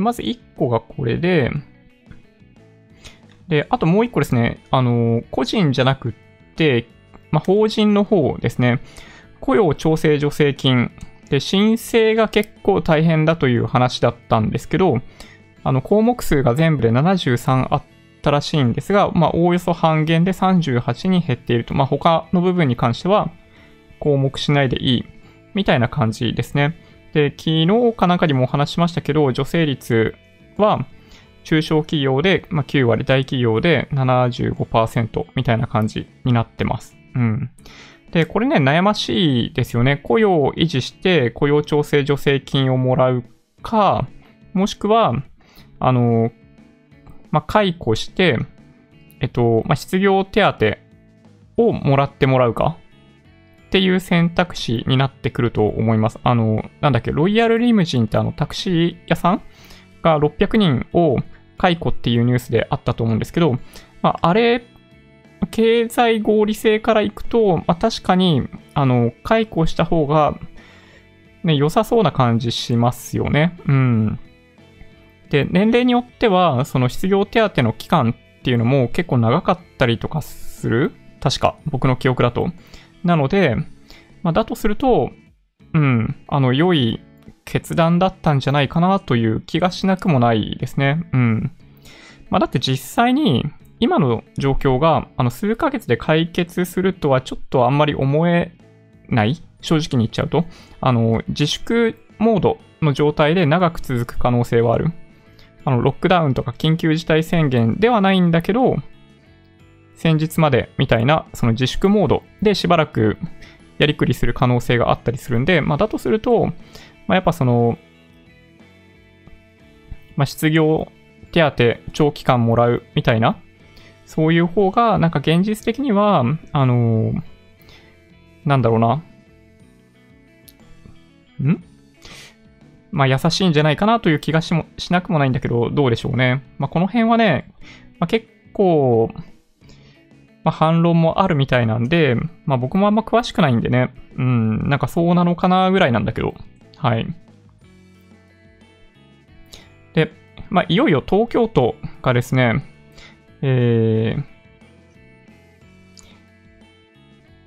まず1個がこれで、で、あともう1個ですね、あの、個人じゃなくって、まあ、法人の方ですね、雇用調整助成金で申請が結構大変だという話だったんですけど、あの項目数が全部で73あったらしいんですが、まあ、おおよそ半減で38に減っていると。まあ、他の部分に関しては項目しないでいいみたいな感じですね。で、昨日かなんかにもお話しましたけど、女性率は中小企業で、まあ、9割、大企業で75%みたいな感じになってます。うん。で、これね、悩ましいですよね。雇用を維持して雇用調整助成金をもらうか、もしくは、あの、まあ、解雇して、えっと、まあ、失業手当をもらってもらうかっていう選択肢になってくると思います。あの、なんだっけ、ロイヤルリムジンってあのタクシー屋さんが600人を解雇っていうニュースであったと思うんですけど、まあ、あれ、経済合理性からいくと、まあ、確かに、あの、解雇した方が、ね、良さそうな感じしますよね。うん。で、年齢によっては、その失業手当の期間っていうのも結構長かったりとかする確か、僕の記憶だと。なので、まあ、だとすると、うん、あの、良い決断だったんじゃないかなという気がしなくもないですね。うん。まあ、だって実際に、今の状況が、あの、数ヶ月で解決するとはちょっとあんまり思えない正直に言っちゃうと。あの、自粛モードの状態で長く続く可能性はある。あの、ロックダウンとか緊急事態宣言ではないんだけど、先日までみたいな、その自粛モードでしばらくやりくりする可能性があったりするんで、まあ、だとすると、まあ、やっぱその、まあ、失業手当長期間もらうみたいな、そういう方が、なんか現実的には、あのー、なんだろうな。ん？まあ、優しいんじゃないかなという気がしもしなくもないんだけど、どうでしょうね。まあ、この辺はね、まあ、結構、まあ、反論もあるみたいなんで、まあ、僕もあんま詳しくないんでね、うん、なんかそうなのかなぐらいなんだけど、はい。で、まあ、いよいよ東京都がですね、えー、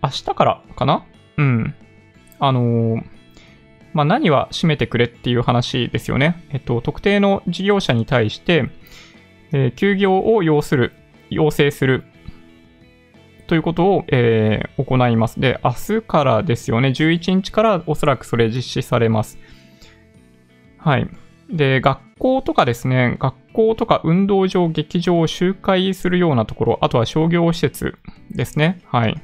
明日からかな？うん。あのー、まあ、何は占めてくれっていう話ですよね。えっと、特定の事業者に対して、えー、休業を要する、要請するということを、えー、行います。で、明日からですよね、11日からおそらくそれ実施されます。はい。で、学校とかですね、学校とか運動場、劇場を周回するようなところ、あとは商業施設ですね。はい。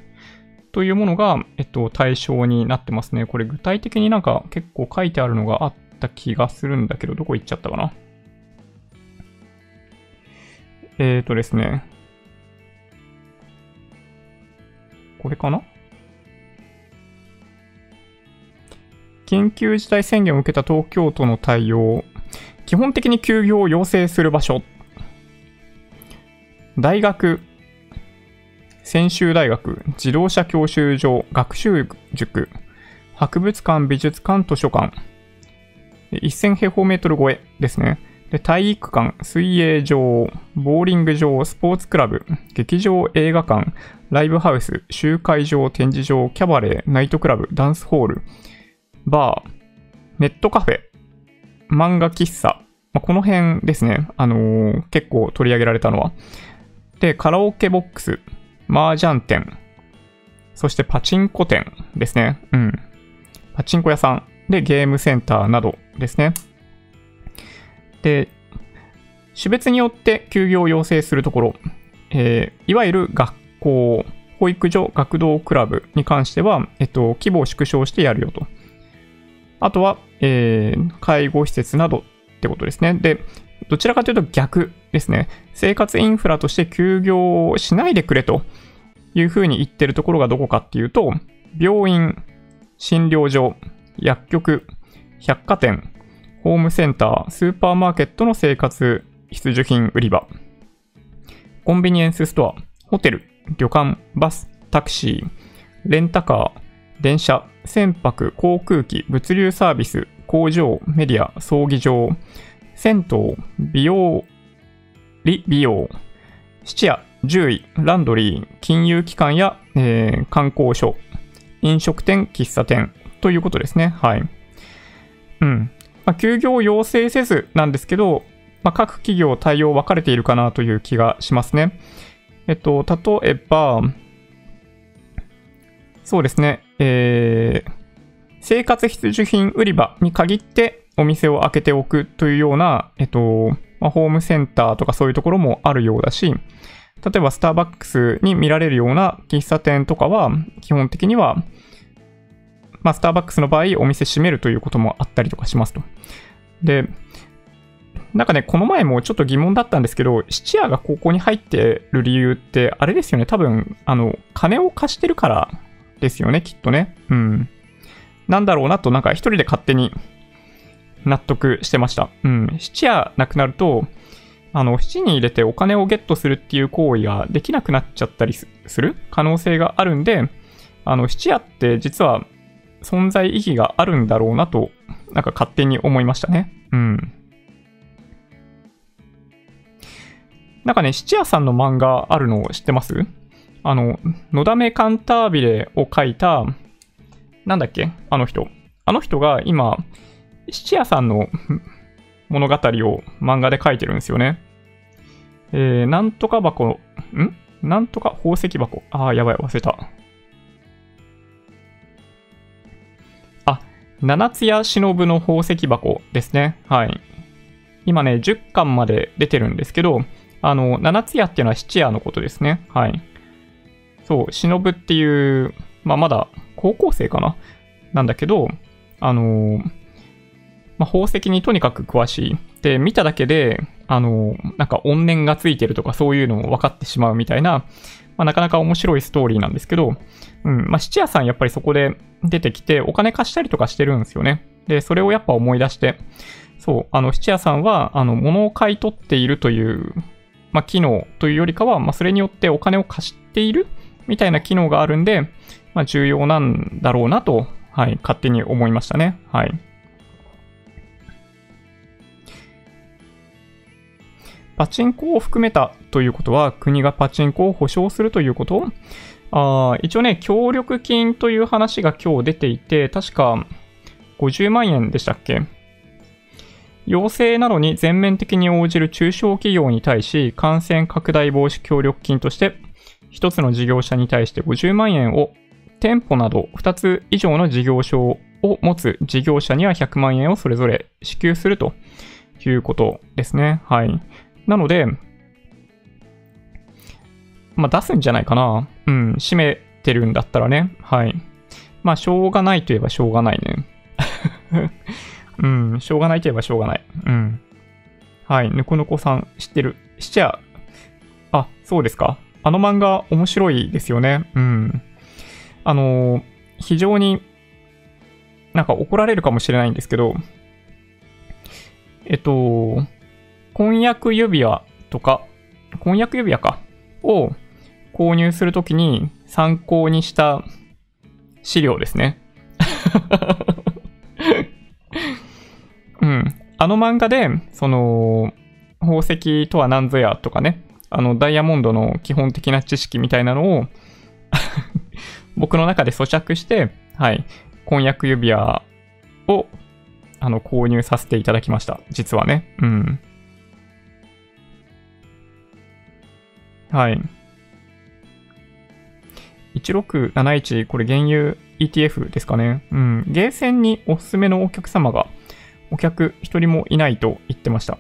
というものが、えっと、対象になってますね。これ具体的になんか結構書いてあるのがあった気がするんだけど、どこ行っちゃったかな？えーとですね。これかな？緊急事態宣言を受けた東京都の対応。基本的に休業を要請する場所。大学、専修大学、自動車教習所、学習塾、博物館、美術館、図書館。1000平方メートル超えですね。で体育館、水泳場、ボーリング場、スポーツクラブ、劇場、映画館、ライブハウス、集会場、展示場、キャバレー、ナイトクラブ、ダンスホール、バー、ネットカフェ、漫画喫茶、まあ、この辺ですね、あのー、結構取り上げられたのは。で、カラオケボックス、麻雀店、そしてパチンコ店ですね。うん。パチンコ屋さんでゲームセンターなどですね。で、種別によって休業を要請するところ、えー、いわゆる学校、保育所、学童クラブに関しては、えっと、規模を縮小してやるよと。あとは、えー、介護施設などってことですね。で、どちらかというと逆ですね。生活インフラとして休業をしないでくれというふうに言ってるところがどこかっていうと、病院、診療所、薬局、百貨店、ホームセンター、スーパーマーケットの生活必需品売り場、コンビニエンスストア、ホテル、旅館、バス、タクシー、レンタカー、電車、船舶、航空機、物流サービス、工場、メディア、葬儀場、銭湯、美容、理美容、質屋、獣医、ランドリー、金融機関や、えー、観光所、飲食店、喫茶店ということですね。はい。うん。まあ、休業を要請せずなんですけど、まあ、各企業対応分かれているかなという気がしますね。えっと、例えば、そうですね、えー、生活必需品売り場に限ってお店を開けておくというような、えっと、まあ、ホームセンターとかそういうところもあるようだし、例えばスターバックスに見られるような喫茶店とかは、基本的には、まあ、スターバックスの場合、お店閉めるということもあったりとかしますと。で、なんかね、この前もちょっと疑問だったんですけど、質屋がここに入ってる理由って、あれですよね、多分、あの、金を貸してるからですよね、きっとね。うん。なんだろうなと、なんか一人で勝手に納得してました。うん。質屋なくなると、あの、質に入れてお金をゲットするっていう行為ができなくなっちゃったりする可能性があるんで、あの、質屋って実は存在意義があるんだろうなと、なんか勝手に思いましたね。うん。なんかね、質屋さんの漫画あるのを知ってます？あの、のだめカンタービレを書いた、なんだっけ？あの人。あの人が今、質屋さんの物語を漫画で書いてるんですよね。えー、なんとか箱、ん？なんとか宝石箱。ああ、やばい、忘れた。七つ屋忍の宝石箱ですね。はい。今ね、10巻まで出てるんですけど、あの、七つ屋っていうのは七夜のことですね。はい。そう、忍っていう、まあ、まだ高校生かな？なんだけど、あのまあ、宝石にとにかく詳しい。で、見ただけで、あのなんか怨念がついてるとかそういうのも分かってしまうみたいな、まあ、なかなか面白いストーリーなんですけど、うん、まあ、質屋さんやっぱりそこで出てきて、お金貸したりとかしてるんですよね。で、それをやっぱ思い出して、そう、あの、質屋さんは、あの、物を買い取っているという、まあ、機能というよりかは、まあ、それによってお金を貸しているみたいな機能があるんで、まあ、重要なんだろうなと、はい、勝手に思いましたね。はい。パチンコを含めたということは、国がパチンコを保証するということ？あ一応ね、協力金という話が今日出ていて、確か、50万円でしたっけ？要請などに全面的に応じる中小企業に対し、感染拡大防止協力金として、1つの事業者に対して50万円を、店舗など2つ以上の事業所を持つ事業者には100万円をそれぞれ支給するということですね。はい。なので、まあ、出すんじゃないかな。うん、閉めてるんだったらね。はい。まあ、しょうがないといえばしょうがないね。うん、しょうがないといえばしょうがない。うん。はい、ぬこぬこさん知ってる？しちゃ、あ、そうですか。あの漫画面白いですよね。うん。あのー、非常になんか怒られるかもしれないんですけど、えっと、婚約指輪とか、婚約指輪か、を購入するときに参考にした資料ですね。うん。あの漫画で、その、宝石とは何ぞやとかね、あの、ダイヤモンドの基本的な知識みたいなのを 僕の中で咀嚼して、はい、婚約指輪を、あの、購入させていただきました。実はね。うん。はい。1671、これ原油 ETF ですかね。うん。ゲーセンにおすすめのお客様が、お客一人もいないと言ってました。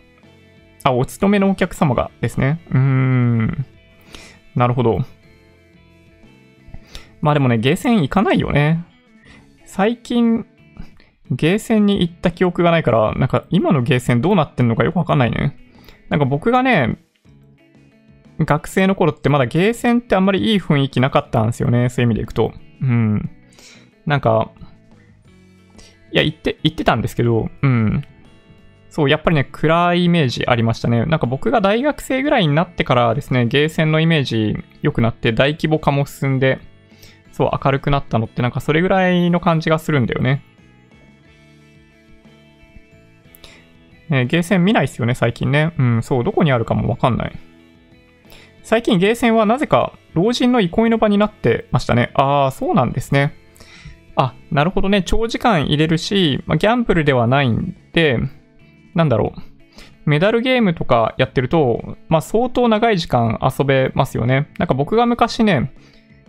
あ、お勤めのお客様がですね。うーん。なるほど。まあでもね、ゲーセン行かないよね。最近、ゲーセンに行った記憶がないから、なんか今のゲーセンどうなってんのかよくわかんないね。なんか僕がね、学生の頃ってまだゲーセンってあんまりいい雰囲気なかったんですよね。そういう意味でいくと。うん。なんか、いや、行って、行ってたんですけど、うん。そう、やっぱりね、暗いイメージありましたね。なんか僕が大学生ぐらいになってからですね、ゲーセンのイメージ良くなって大規模化も進んで、そう、明るくなったのってなんかそれぐらいの感じがするんだよね。ねゲーセン見ないっすよね、最近ね。うん、そう、どこにあるかもわかんない。最近ゲーセンはなぜか老人の憩いの場になってましたね。ああ、そうなんですね。あ、なるほどね。長時間入れるし、ま、ギャンブルではないんで、なんだろう。メダルゲームとかやってると、まあ相当長い時間遊べますよね。なんか僕が昔ね、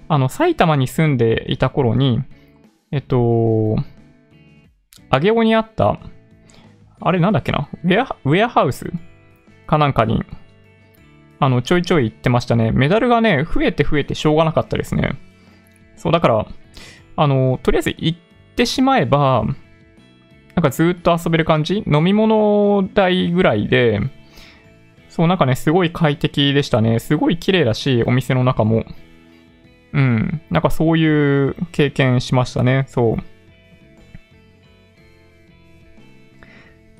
あの、埼玉に住んでいた頃に、えっと、上尾にあった、あれなんだっけな？ウェア、ウェアハウスかなんかにあの、ちょいちょい行ってましたね。メダルがね、増えて増えてしょうがなかったですね。そう、だから、あの、とりあえず行ってしまえば、なんかずっと遊べる感じ？飲み物代ぐらいで、そう、なんかね、すごい快適でしたね。すごい綺麗だし、お店の中も。うん。なんかそういう経験しましたね。そう。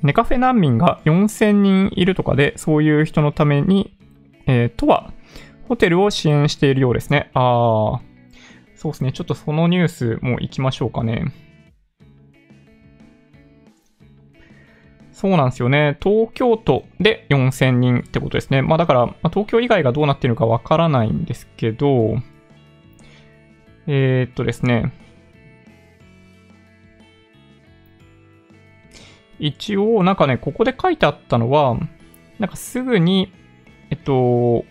ネカフェ難民が4000人いるとかで、そういう人のためにえー、とは、ホテルを支援しているようですね。あー、そうですね。ちょっとそのニュースも行きましょうかね。そうなんですよね。東京都で4000人ってことですね。まあだから、まあ、東京以外がどうなってるかわからないんですけど、えー、っとですね。一応、なんかね、ここで書いてあったのは、なんかすぐにっと、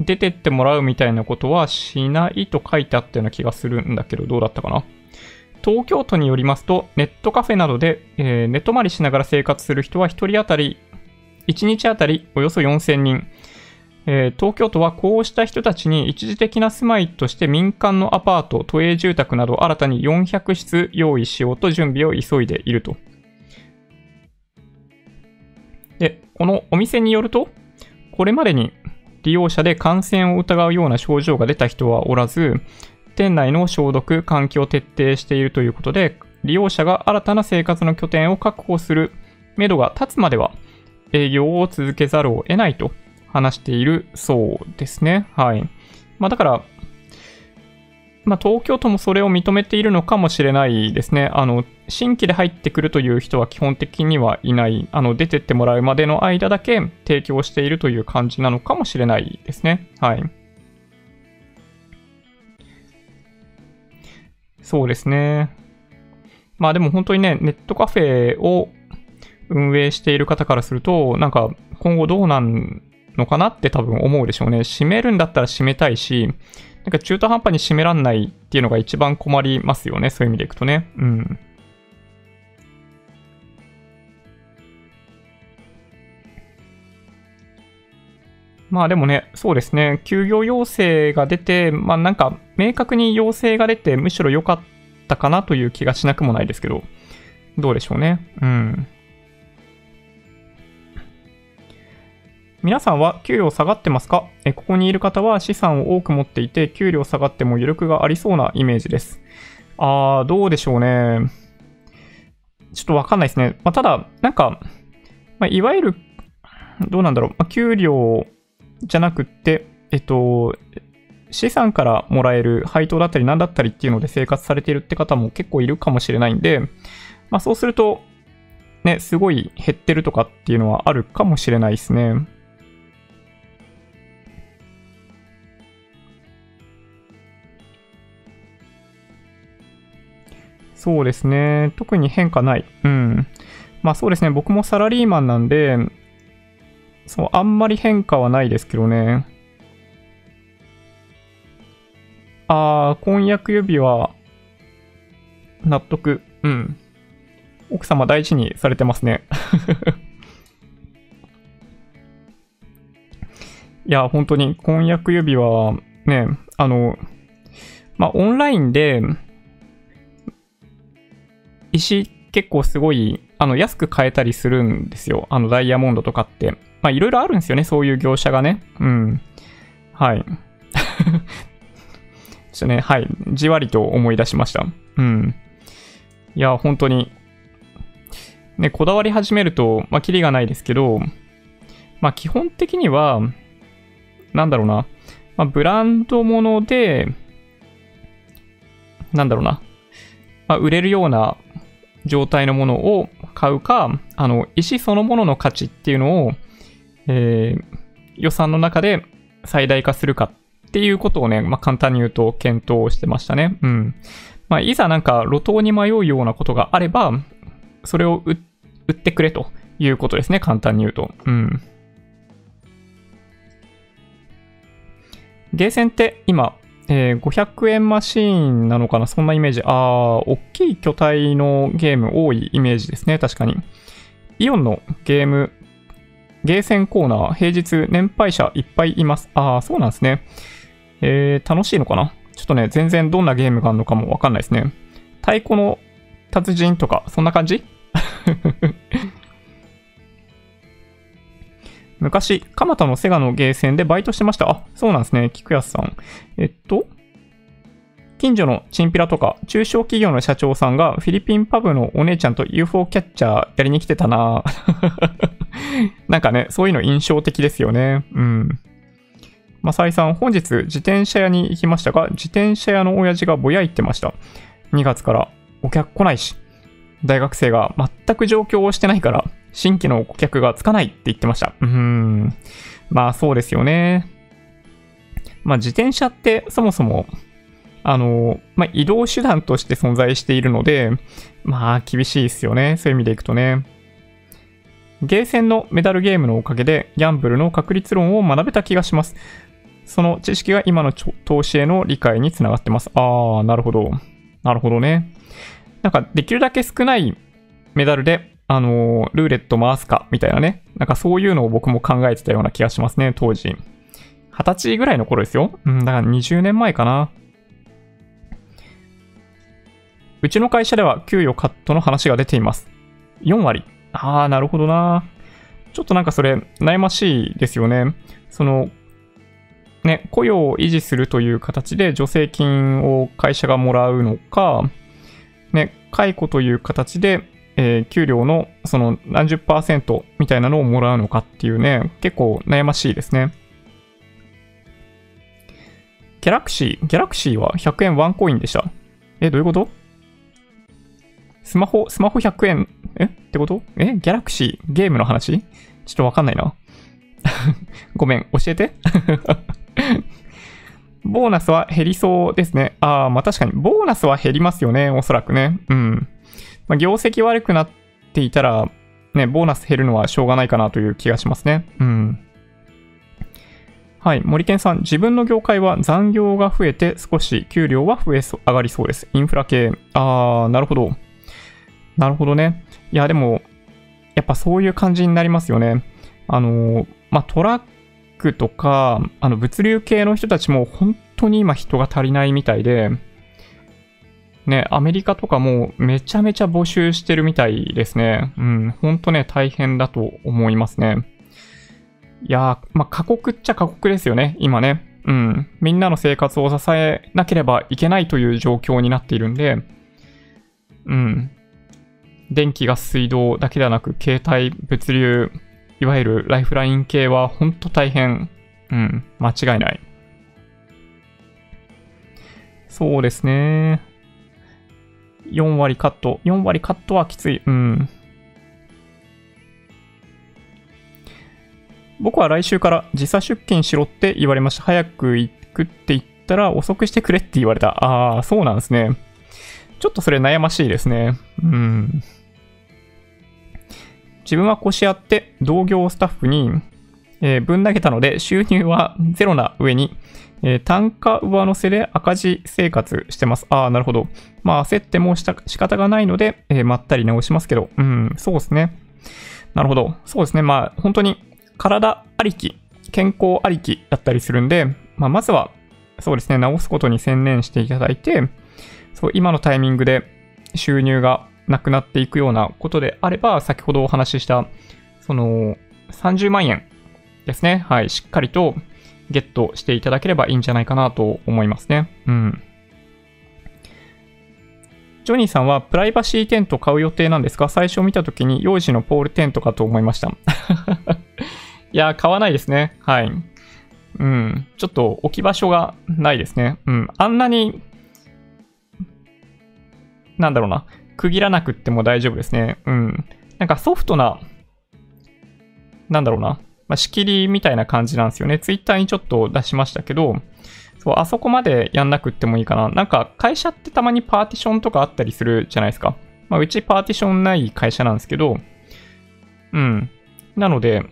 出てってもらうみたいなことはしないと書いてあったような気がするんだけど、どうだったかな？東京都によりますと、ネットカフェなどで、えー、寝泊まりしながら生活する人は1人当たり、1日当たりおよそ4000人。えー、東京都はこうした人たちに一時的な住まいとして民間のアパート、都営住宅など新たに400室用意しようと準備を急いでいると。で、このお店によると、これまでに利用者で感染を疑うような症状が出た人はおらず、店内の消毒、換気を徹底しているということで、利用者が新たな生活の拠点を確保する目処が立つまでは営業を続けざるを得ないと話しているそうですね。はい。まあだから、まあ、東京都もそれを認めているのかもしれないですね。あの、新規で入ってくるという人は基本的にはいない。あの、出てってもらうまでの間だけ提供しているという感じなのかもしれないですね。はい。そうですね。まあでも本当にね、ネットカフェを運営している方からすると、なんか今後どうなんのかなって多分思うでしょうね。閉めるんだったら閉めたいし、なんか中途半端に閉めらんないっていうのが一番困りますよね。そういう意味でいくとね。うん。まあでもね、そうですね、休業要請が出て、まあなんか明確に要請が出てむしろ良かったかなという気がしなくもないですけど、どうでしょうね。うん。皆さんは給料下がってますか？えここにいる方は資産を多く持っていて、給料下がっても余力がありそうなイメージです。あー、どうでしょうね。ちょっとわかんないですね。まあ、ただ、なんか、まあ、いわゆる、どうなんだろう。まあ、給料じゃなくって、えっと、資産からもらえる配当だったり何だったりっていうので生活されているって方も結構いるかもしれないんで、まあそうすると、ね、すごい減ってるとかっていうのはあるかもしれないですね。そうですね。特に変化ない。うん。まあそうですね。僕もサラリーマンなんで、そう、あんまり変化はないですけどね。あー、婚約指輪、納得。うん。奥様大事にされてますね。いや、本当に婚約指輪ね、あの、まあ、オンラインで、石結構すごい、あの、安く買えたりするんですよ。あの、ダイヤモンドとかって。まあ、いろいろあるんですよね、そういう業者がね。うん。はい。ちょっとね、はい。じわりと思い出しました。うん。いや、本当に。ね、こだわり始めると、まあ、キリがないですけど、まあ、基本的には、なんだろうな。まあ、ブランドもので、なんだろうな。まあ、売れるような状態のものを買うか、あの、石そのものの価値っていうのを、えー、予算の中で最大化するかっていうことをね、まあ、簡単に言うと検討してましたね。うん。まあ、いざなんか路頭に迷うようなことがあれば、それを売ってくれということですね。簡単に言うと。うん。ゲーセンって今、えー、500円マシーンなのかな？そんなイメージ。ああ、大きい巨体のゲーム多いイメージですね。確かに。イオンのゲームゲーセンコーナー、平日年配者いっぱいいます。ああ、そうなんですね。えー、楽しいのかな？ちょっとね、全然どんなゲームがあるのかもわかんないですね。太鼓の達人とか、そんな感じ？昔、蒲田のセガのゲーセンでバイトしてました。あ、そうなんですね。菊安さん。えっと、近所のチンピラとか、中小企業の社長さんがフィリピンパブのお姉ちゃんと UFO キャッチャーやりに来てたな なんかね、そういうの印象的ですよね。うん。マサイさん、本日自転車屋に行きましたが、自転車屋の親父がぼやいてました。2月からお客来ないし、大学生が全く上京をしてないから、新規の顧客がつかないって言ってました。うん。まあそうですよね。まあ自転車ってそもそもあの、まあ、移動手段として存在しているので、まあ、厳しいですよね。そういう意味でいくとね。ゲーセンのメダルゲームのおかげで、ギャンブルの確率論を学べた気がします。その知識が今の投資への理解につながってます。ああ、なるほど。なるほどね。なんか、できるだけ少ないメダルで、あの、ルーレット回すか、みたいなね。なんかそういうのを僕も考えてたような気がしますね、当時。二十歳ぐらいの頃ですよ。うん、だから20年前かな。うちの会社では給与カットの話が出ています。4割。ああ、なるほどな。ちょっとなんかそれ悩ましいですよね。その、ね、雇用を維持するという形で助成金を会社がもらうのか、ね、解雇という形で、えー、給料のその何十パーセントみたいなのをもらうのかっていうね、結構悩ましいですね。ギャラクシー、ギャラクシーは100円ワンコインでした。え、どういうこと？スマホ、スマホ100円、え？ってこと？え？ギャラクシー、ゲームの話？ちょっとわかんないな。ごめん、教えて。ボーナスは減りそうですね。ああ、まあ確かに、ボーナスは減りますよね、おそらくね。うん。まあ、業績悪くなっていたら、ね、ボーナス減るのはしょうがないかなという気がしますね。うん。はい。森健さん、自分の業界は残業が増えて少し給料は増えそ、上がりそうです。インフラ系。あー、なるほど。なるほどね。いや、でも、やっぱそういう感じになりますよね。あの、まあ、トラックとか、あの、物流系の人たちも本当に今人が足りないみたいで、ね、アメリカとかもめちゃめちゃ募集してるみたいですね。うん、ほんとね、大変だと思いますね。いやー、まあ、過酷っちゃ過酷ですよね、今ね。うん。みんなの生活を支えなければいけないという状況になっているんで、うん。電気、ガス、水道だけではなく、携帯、物流、いわゆるライフライン系はほんと大変。うん。間違いない。そうですね。4割カット。4割カットはきつい。うん。僕は来週から時差出勤しろって言われました。早く行くって言ったら遅くしてくれって言われた。ああ、そうなんですね。ちょっとそれ悩ましいですね。うん。自分は腰あって同業スタッフに、えー、ぶん投げたので収入はゼロな上に、えー、単価上乗せで赤字生活してます。ああ、なるほど。まあ焦ってもした仕方がないので、えー、まったり直しますけど。うん、そうですね。なるほど。そうですね。まあ本当に体ありき、健康ありきだったりするんで、まあ、まずは、そうですね、直すことに専念していただいて、そう、今のタイミングで収入がなくなっていくようなことであれば、先ほどお話しした、その、30万円ですね。はい、しっかりとゲットしていただければいいんじゃないかなと思いますね。うん。ジョニーさんはプライバシーテント買う予定なんですか？最初見た時に幼児のポールテントかと思いました。いや、買わないですね。はい。うん。ちょっと置き場所がないですね。うん。あんなに、なんだろうな。区切らなくっても大丈夫ですね。うん。なんかソフトな、なんだろうな。まあ、仕切りみたいな感じなんですよね。ツイッターにちょっと出しましたけど、そう、あそこまでやんなくってもいいかな。なんか会社ってたまにパーティションとかあったりするじゃないですか。まあ、うちパーティションない会社なんですけど、うん。なので、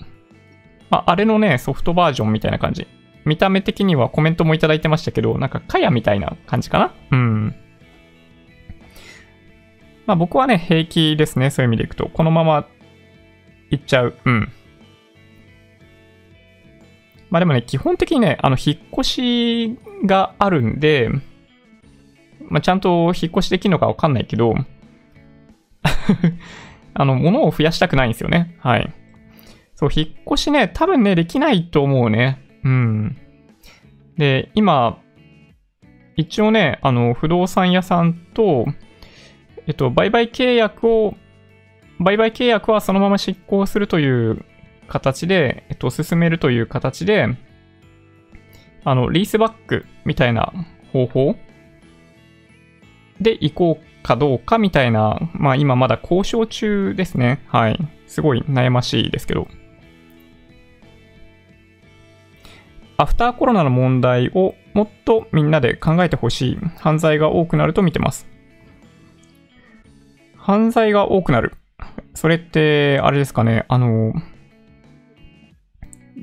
まあ、あれのね、ソフトバージョンみたいな感じ。見た目的にはコメントもいただいてましたけど、なんか、かやみたいな感じかなうん。まあ僕はね、平気ですね。そういう意味でいくと。このままいっちゃう。うん。まあでもね、基本的にね、あの、引っ越しがあるんで、まあちゃんと引っ越しできるのかわかんないけど、あの、物を増やしたくないんですよね。はい。そう、引っ越しね、多分ね、できないと思うね。うん。で、今、一応ね、あの、不動産屋さんと、えっと、売買契約を、売買契約はそのまま執行するという形で、えっと、進めるという形で、あの、リースバックみたいな方法で行こうかどうかみたいな、まあ今まだ交渉中ですね。はい。すごい悩ましいですけど。アフターコロナの問題をもっとみんなで考えてほしい犯罪が多くなると見てます。犯罪が多くなる。それって、あれですかね、あの、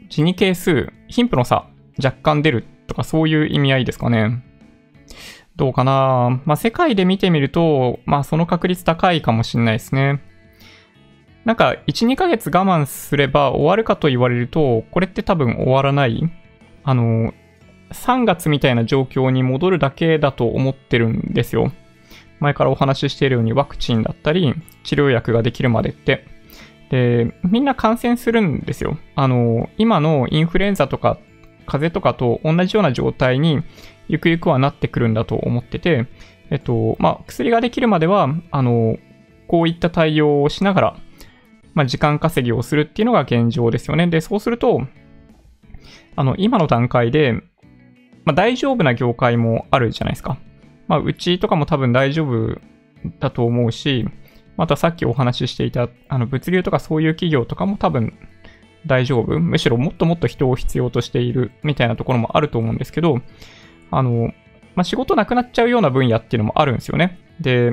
死に係数、貧富の差、若干出るとかそういう意味合いですかね。どうかなまあ、世界で見てみると、まあ、その確率高いかもしれないですね。なんか、1、2ヶ月我慢すれば終わるかと言われると、これって多分終わらないあの、3月みたいな状況に戻るだけだと思ってるんですよ。前からお話ししているようにワクチンだったり、治療薬ができるまでって。で、みんな感染するんですよ。あの、今のインフルエンザとか風邪とかと同じような状態にゆくゆくはなってくるんだと思ってて、えっと、まあ、薬ができるまでは、あの、こういった対応をしながら、まあ、時間稼ぎをするっていうのが現状ですよね。で、そうすると、あの、今の段階で、まあ、大丈夫な業界もあるじゃないですか。まあ、うちとかも多分大丈夫だと思うし、またさっきお話ししていた、あの、物流とかそういう企業とかも多分大丈夫？むしろもっともっと人を必要としているみたいなところもあると思うんですけど、あの、まあ、仕事なくなっちゃうような分野っていうのもあるんですよね。で、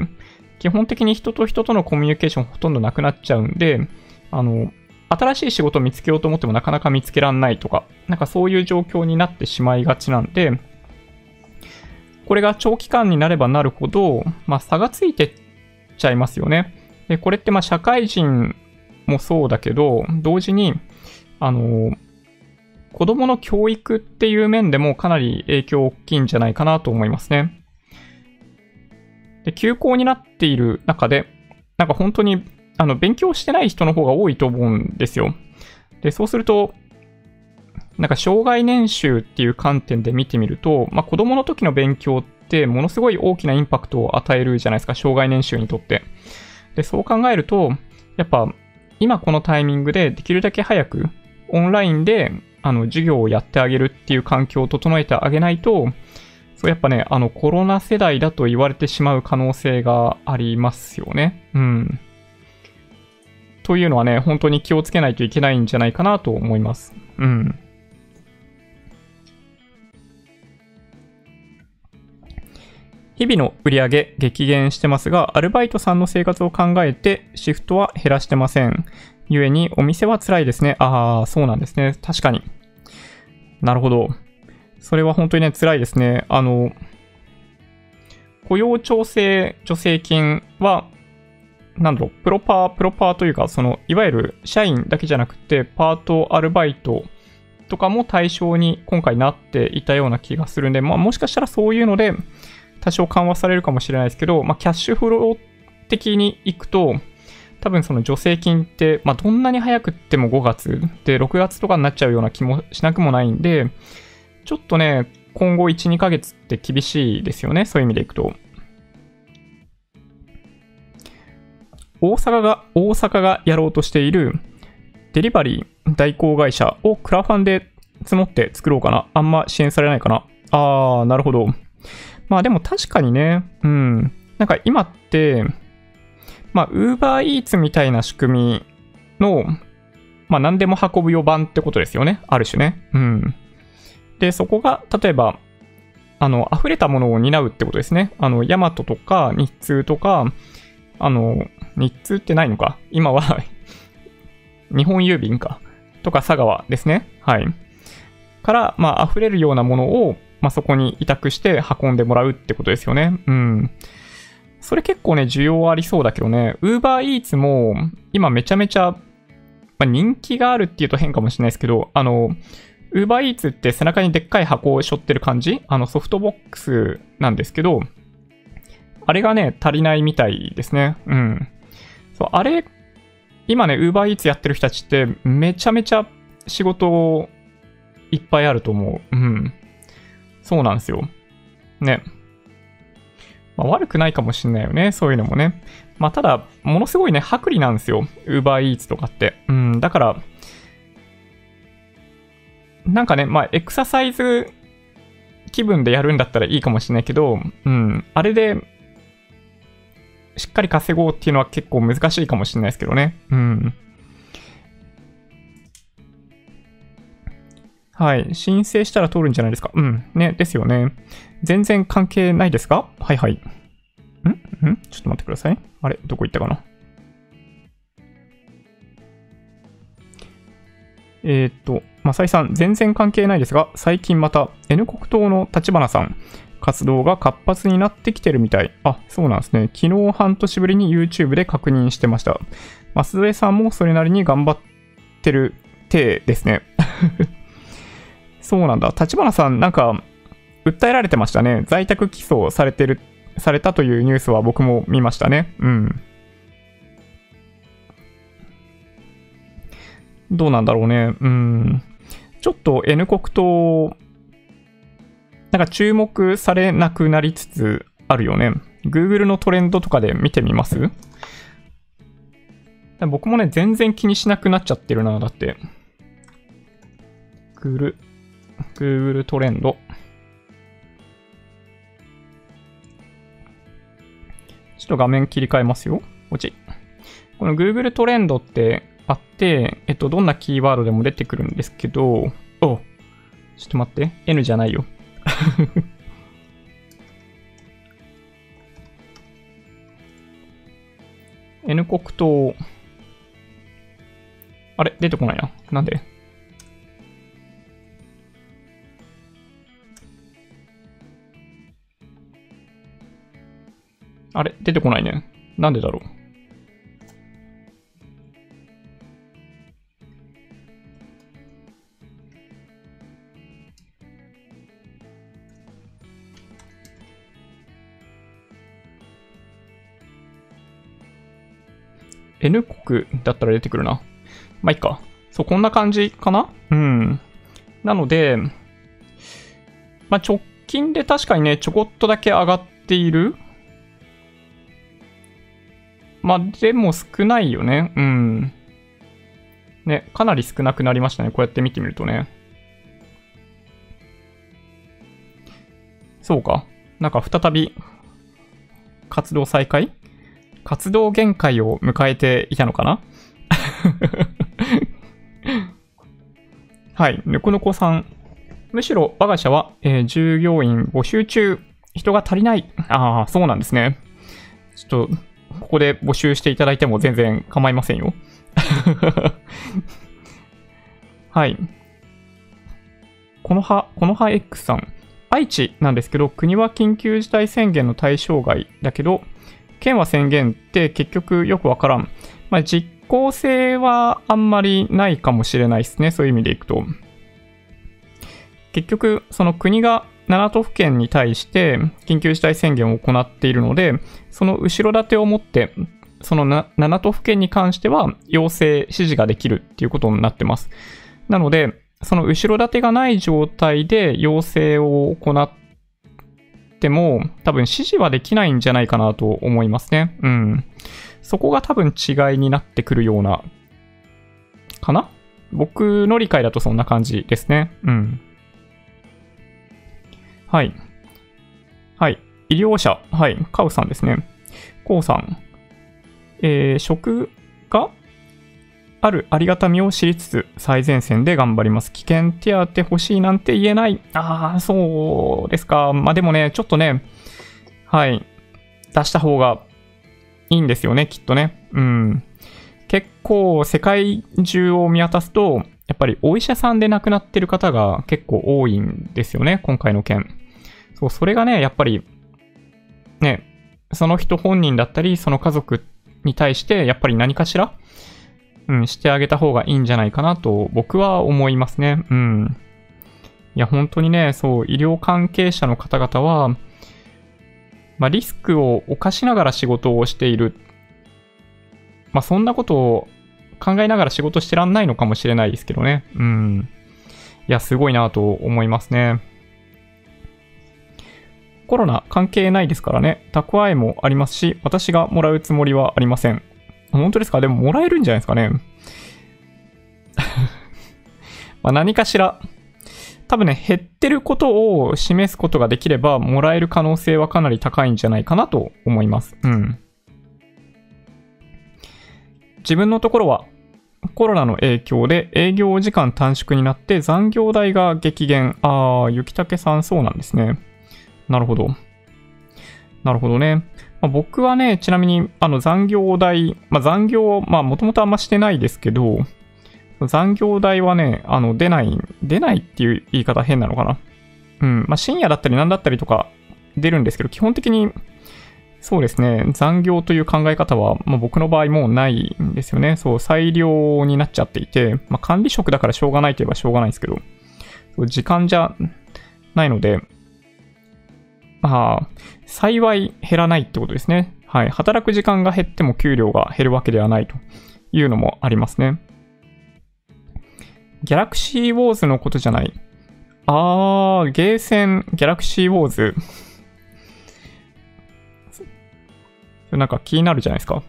基本的に人と人とのコミュニケーションほとんどなくなっちゃうんで、あの、新しい仕事を見つけようと思ってもなかなか見つけらんないとか、なんかそういう状況になってしまいがちなんで、これが長期間になればなるほど、まあ、差がついてっちゃいますよね。で、これってまあ社会人もそうだけど、同時に、あの、子供の教育っていう面でもかなり影響大きいんじゃないかなと思いますね。で、休校になっている中で、なんか本当に、あの、勉強してない人の方が多いと思うんですよ。で、そうすると、なんか障害年収っていう観点で見てみると、まあ、子供の時の勉強ってものすごい大きなインパクトを与えるじゃないですか、障害年収にとって。で、そう考えると、やっぱ今このタイミングでできるだけ早くオンラインであの授業をやってあげるっていう環境を整えてあげないと、そうやっぱね、あのコロナ世代だと言われてしまう可能性がありますよね。うん。というのはね、本当に気をつけないといけないんじゃないかなと思います。うん。日々の売り上げ激減してますが、アルバイトさんの生活を考えてシフトは減らしてません。故にお店は辛いですね。ああ、そうなんですね。確かに。なるほど。それは本当にね、辛いですね。あの、雇用調整助成金は、なんだろう、プロパー、プロパーというか、その、いわゆる社員だけじゃなくて、パート、アルバイトとかも対象に今回なっていたような気がするんで、まあもしかしたらそういうので、多少緩和されるかもしれないですけど、まあ、キャッシュフロー的に行くと、多分その助成金って、まあ、どんなに早くっても5月で6月とかになっちゃうような気もしなくもないんで、ちょっとね、今後1、2ヶ月って厳しいですよね。そういう意味でいくと。大阪が、大阪がやろうとしているデリバリー代行会社をクラファンで募って作ろうかな。あんま支援されないかな。あー、なるほど。まあでも確かにね、うん。なんか今って、まあ、ウーバーイーツみたいな仕組みの、まあ何でも運ぶ4番ってことですよね。ある種ね。うん。で、そこが、例えば、あの、溢れたものを担うってことですね。あの、ヤマトとか、日通とか、あの、日通ってないのか今は 日本郵便か。とか、佐川ですね。はい。から、まあ、溢れるようなものを、まあ、そこに委託して運んでもらうってことですよね。うん。それ結構ね、需要ありそうだけどね、Uber Eats も今めちゃめちゃ、まあ、人気があるっていうと変かもしれないですけど、あの、Uber Eats って背中にでっかい箱を背負ってる感じ？あのソフトボックスなんですけど、あれがね、足りないみたいですね。うん。そう、あれ、今ね、Uber Eats やってる人たちってめちゃめちゃ仕事いっぱいあると思う。うん。そうなんですよ。ね。まあ、悪くないかもしんないよね。そういうのもね。まあ、ただ、ものすごいね、薄利なんですよ。Uber Eats とかって。うん、だから、なんかね、まあ、エクササイズ気分でやるんだったらいいかもしれないけど、うん、あれで、しっかり稼ごうっていうのは結構難しいかもしれないですけどね。うん。はい。申請したら通るんじゃないですか？うん。ね。ですよね。全然関係ないですか？はいはい。ん？ん？ちょっと待ってください。あれ？どこ行ったかな？えー、っと、マサイさん、全然関係ないですが、最近また N 国党の立花さん、活動が活発になってきてるみたい。あ、そうなんですね。昨日半年ぶりに YouTube で確認してました。増添さんもそれなりに頑張ってる体ですね。そうなんだ。立花さん、なんか、訴えられてましたね。在宅起訴されてる、されたというニュースは僕も見ましたね。うん。どうなんだろうね。うん。ちょっと N 国党、なんか注目されなくなりつつあるよね。Google のトレンドとかで見てみます？僕もね、全然気にしなくなっちゃってるな、だって。ぐる、Google トレンド。ちょっと画面切り替えますよ。こっち。この Google トレンドってあって、えっと、どんなキーワードでも出てくるんですけど、おちょっと待って。N じゃないよ。N 国島。あれ？出てこないな。なんで？あれ出てこないね。なんでだろう？N 国だったら出てくるな。まあ、いっか。そう、こんな感じかな？うん。なので、まあ、直近で確かにね、ちょこっとだけ上がっているまあ、でも少ないよね。うん。ね、かなり少なくなりましたね。こうやって見てみるとね。そうか。なんか再び活動再開？活動限界を迎えていたのかな？はい。ぬくぬこさん。むしろ我が社は、えー、従業員募集中。人が足りない。ああ、そうなんですね。ちょっと、ここで募集していただいても全然構いませんよ。はい。この葉、この葉 X さん。愛知なんですけど、国は緊急事態宣言の対象外だけど、県は宣言って結局よくわからん。まあ、実効性はあんまりないかもしれないですね。そういう意味でいくと。結局、その国が7都府県に対して緊急事態宣言を行っているので、その後ろ盾を持って、その7都府県に関しては要請、指示ができるっていうことになってます。なので、その後ろ盾がない状態で要請を行っても、多分指示はできないんじゃないかなと思いますね。うん。そこが多分違いになってくるような、かな？僕の理解だとそんな感じですね。うん。はい。はい。医療者。はい。カウさんですね。コウさん。えー、職があるありがたみを知りつつ、最前線で頑張ります。危険手当欲しいなんて言えない。ああ、そうですか。まあでもね、ちょっとね、はい。出した方がいいんですよね、きっとね。うん。結構、世界中を見渡すと、やっぱりお医者さんで亡くなってる方が結構多いんですよね、今回の件。そう、それがね、やっぱり、ね、その人本人だったり、その家族に対して、やっぱり何かしら、うん、してあげた方がいいんじゃないかなと、僕は思いますね。うん。いや、本当にね、そう、医療関係者の方々は、まあ、リスクを冒しながら仕事をしている。まあ、そんなことを考えながら仕事してらんないのかもしれないですけどね。うん。いや、すごいなと思いますね。コロナ関係ないですからね。蓄えもありますし、私がもらうつもりはありません。本当ですか？でももらえるんじゃないですかね。ま何かしら、多分ね、減ってることを示すことができれば、もらえる可能性はかなり高いんじゃないかなと思います。うん。自分のところは、コロナの影響で営業時間短縮になって残業代が激減。ああ、雪武さんそうなんですね。なるほど。なるほどね。まあ、僕はね、ちなみに、あの残業代、まあ、残業、まあもともとあんましてないですけど、残業代はね、あの、出ない、出ないっていう言い方変なのかな。うん。まあ、深夜だったり何だったりとか出るんですけど、基本的に、そうですね、残業という考え方は、まあ、僕の場合もうないんですよね。そう、裁量になっちゃっていて、まあ、管理職だからしょうがないといえばしょうがないんですけど、時間じゃないので、まあ、幸い減らないってことですね。はい。働く時間が減っても給料が減るわけではないというのもありますね。ギャラクシーウォーズのことじゃない。あー、ゲーセン、ギャラクシーウォーズ。なんか気になるじゃないですか。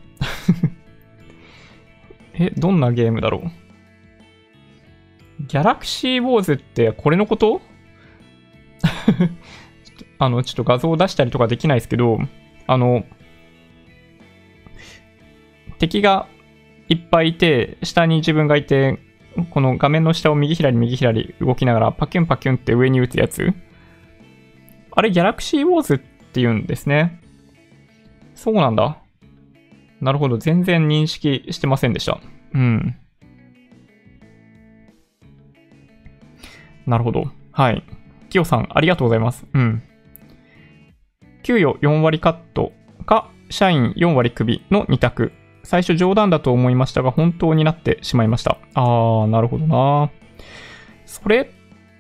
え、どんなゲームだろうギャラクシーウォーズってこれのこと？あの、ちょっと画像を出したりとかできないですけど、あの、敵がいっぱいいて、下に自分がいて、この画面の下を右左右左動きながらパキュンパキュンって上に打つやつ。あれ、ギャラクシーウォーズって言うんですね。そうなんだ。なるほど。全然認識してませんでした。うん。なるほど。はい。キヨさん、ありがとうございます。うん。給与4割カットか、社員4割首の2択。最初冗談だと思いましたが、本当になってしまいました。あー、なるほどな。それっ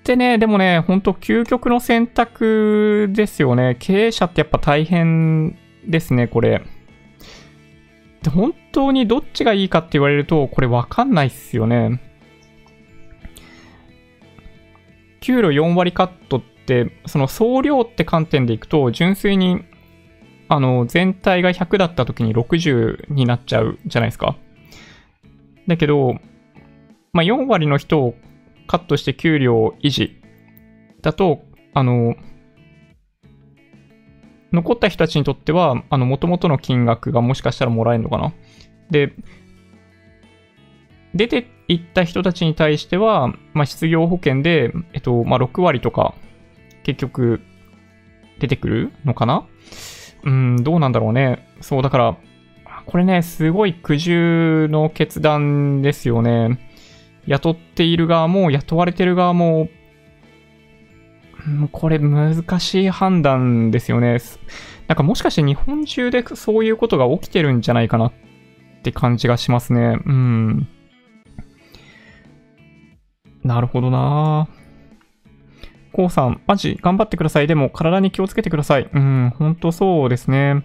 てね、でもね、本当究極の選択ですよね。経営者ってやっぱ大変ですね、これ。で本当にどっちがいいかって言われると、これわかんないっすよね。給料4割カットって、その総量って観点でいくと、純粋に、あの、全体が100だった時に60になっちゃうじゃないですか。だけど、まあ、4割の人をカットして給料維持だと、あの、残った人たちにとっては、あの、元々の金額がもしかしたらもらえるのかな。で、出て行った人たちに対しては、まあ、失業保険で、えっと、まあ、6割とか、結局、出てくるのかな？うん、どうなんだろうね。そう、だから、これね、すごい苦渋の決断ですよね。雇っている側も、雇われてる側も、んこれ難しい判断ですよね。なんかもしかして日本中でそういうことが起きてるんじゃないかなって感じがしますね。うん。なるほどなこうさん、マジ頑張ってください。でも体に気をつけてください。うん、ほんとそうですね。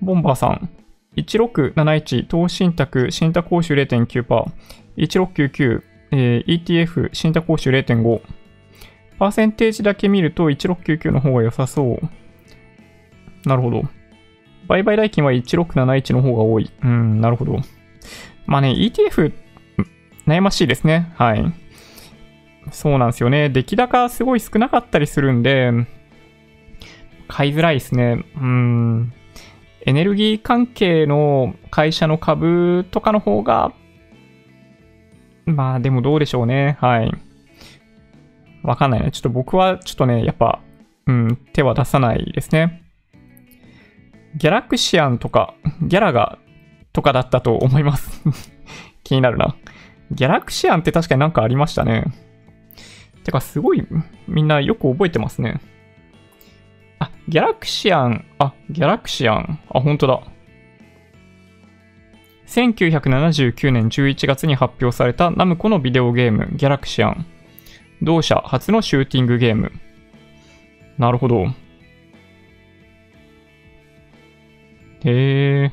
ボンバーさん、1671、投資信託、信託報酬0.9%、1699、えー ETF、信託報酬0.5%、パーセンテージだけ見ると1699の方が良さそう。なるほど。売買代金は1671の方が多い。うん、なるほど。まあね、ETF、悩ましいですね。はい。そうなんですよね。出来高すごい少なかったりするんで、買いづらいですね。うん。エネルギー関係の会社の株とかの方が、まあでもどうでしょうね。はい。わかんないね。ちょっと僕はちょっとね、やっぱ、うん、手は出さないですね。ギャラクシアンとか、ギャラがとかだったと思います。気になるな。ギャラクシアンって確かになんかありましたね。てか、すごい、みんなよく覚えてますね。あ、ギャラクシアン、あ、ギャラクシアン、あ、本当だ。1979年11月に発表されたナムコのビデオゲーム、ギャラクシアン。同社初のシューティングゲーム。なるほど。へえ。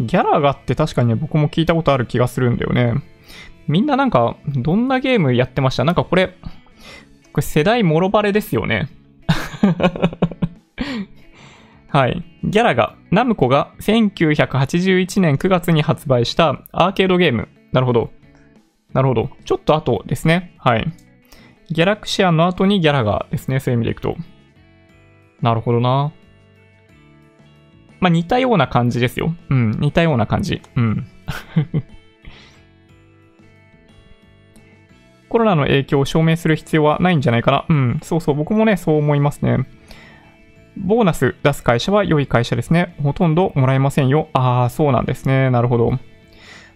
ギャラガって確かにね、僕も聞いたことある気がするんだよね。みんななんか、どんなゲームやってました？なんかこれ、これ世代もろバレですよね。はい。ギャラが、ナムコが1981年9月に発売したアーケードゲーム。なるほど。なるほど。ちょっと後ですね。はい。ギャラクシアンの後にギャラがですね。そういう意味でいくと。なるほどな。まあ、似たような感じですよ。うん。似たような感じ。うん。コロナの影響を証明する必要はないんじゃないかな。うん。そうそう。僕もね、そう思いますね。ボーナス出す会社は良い会社ですね。ほとんどもらえませんよ。ああ、そうなんですね。なるほど。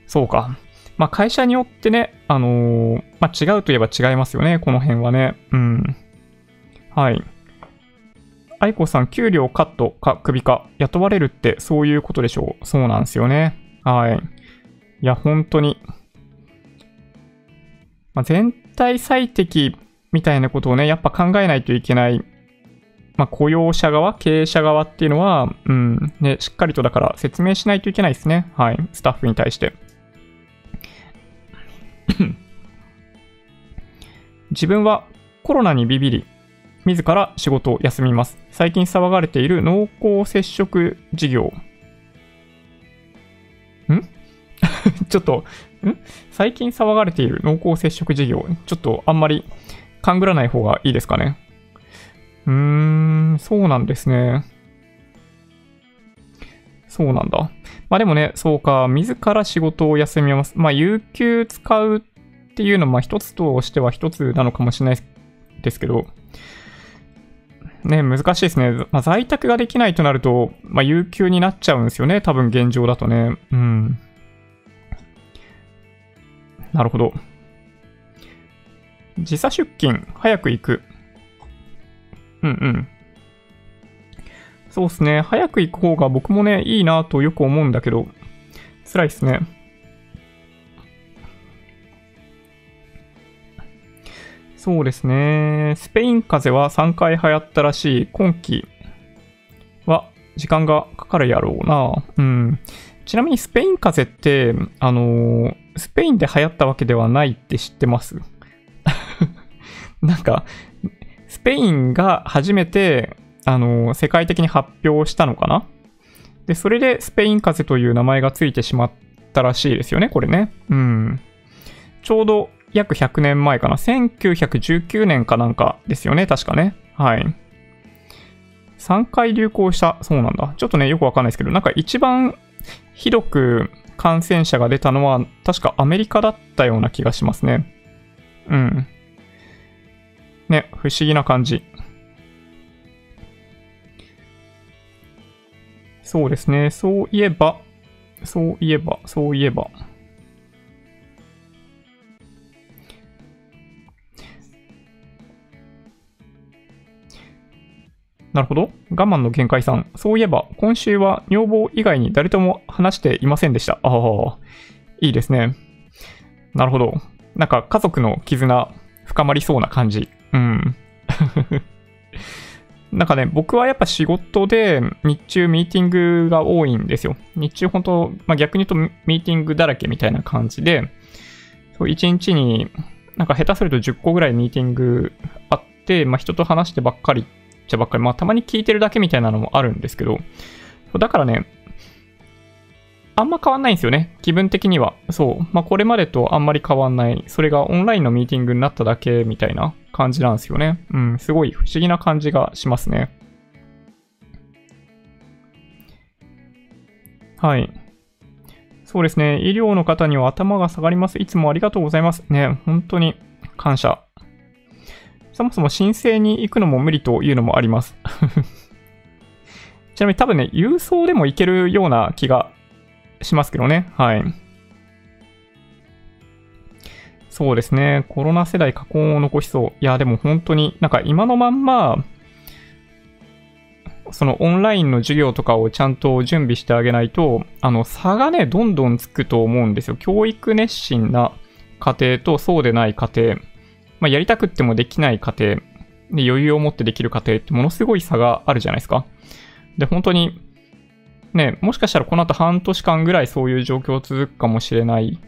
そうか。まあ、会社によってね、あのーまあ、違うといえば違いますよね。この辺はね。うん。はい。愛子さん、給料カットか首か、雇われるってそういうことでしょう。そうなんですよね。はい。いや、本当に。まあ、全体最適みたいなことをね、やっぱ考えないといけない。まあ、雇用者側、経営者側っていうのは、うん、ね、しっかりとだから説明しないといけないですね。はい。スタッフに対して。自分はコロナにビビり、自ら仕事を休みます。最近騒がれている濃厚接触事業。ん？ちょっと、ん？最近騒がれている濃厚接触事業。ちょっとあんまり勘ぐらない方がいいですかね。うーん、そうなんですね。そうなんだ。まあでもね、そうか、自ら仕事を休みます。まあ、有給使うっていうのは、まあ一つとしては一つなのかもしれないですけど、ね、難しいですね。まあ、在宅ができないとなると、まあ、有給になっちゃうんですよね。多分現状だとね。うん。なるほど。時差出勤、早く行く。うんうん。そうですね。早く行く方が僕もね、いいなとよく思うんだけど、辛いですね。そうですね。スペイン風邪は3回流行ったらしい。今季は時間がかかるやろうな。うん。ちなみにスペイン風邪って、あの、スペインで流行ったわけではないって知ってます？なんか、スペインが初めて、あの、世界的に発表したのかな？で、それでスペイン風邪という名前がついてしまったらしいですよね、これね。うん。ちょうど約100年前かな？1919年かなんかですよね、確かね。はい。3回流行した、そうなんだ。ちょっとね、よくわかんないですけど、なんか一番ひどく感染者が出たのは、確かアメリカだったような気がしますね。うん。ね、不思議な感じ。そうですね。そういえば、そういえば、そういえば。なるほど。我慢の限界さん。そういえば、今週は女房以外に誰とも話していませんでした。ああ、いいですね。なるほど。なんか家族の絆深まりそうな感じ。うん。なんかね、僕はやっぱ仕事で日中ミーティングが多いんですよ。日中本当、まあ、逆に言うとミーティングだらけみたいな感じで、そう1日になんか下手すると10個ぐらいミーティングあって、まあ、人と話してばっかりゃばっかり、まあたまに聞いてるだけみたいなのもあるんですけど、だからね、あんま変わんないんですよね。気分的には。そう。まあこれまでとあんまり変わんない。それがオンラインのミーティングになっただけみたいな感じなんですよね。うん、すごい不思議な感じがしますね。はい。そうですね。医療の方には頭が下がります。いつもありがとうございます。ね、本当に感謝そもそも申請に行くのも無理というのもあります ちなみに多分ね、郵送でも行けるような気がしますけどね。はい。そうですね。コロナ世代過去を残しそう。いや、でも本当になんか今のまんま、そのオンラインの授業とかをちゃんと準備してあげないと、あの、差がね、どんどんつくと思うんですよ。教育熱心な家庭とそうでない家庭。まあ、やりたくってもできない家庭、で余裕を持ってできる家庭ってものすごい差があるじゃないですか。で、本当に、ね、もしかしたらこの後半年間ぐらいそういう状況続くかもしれない。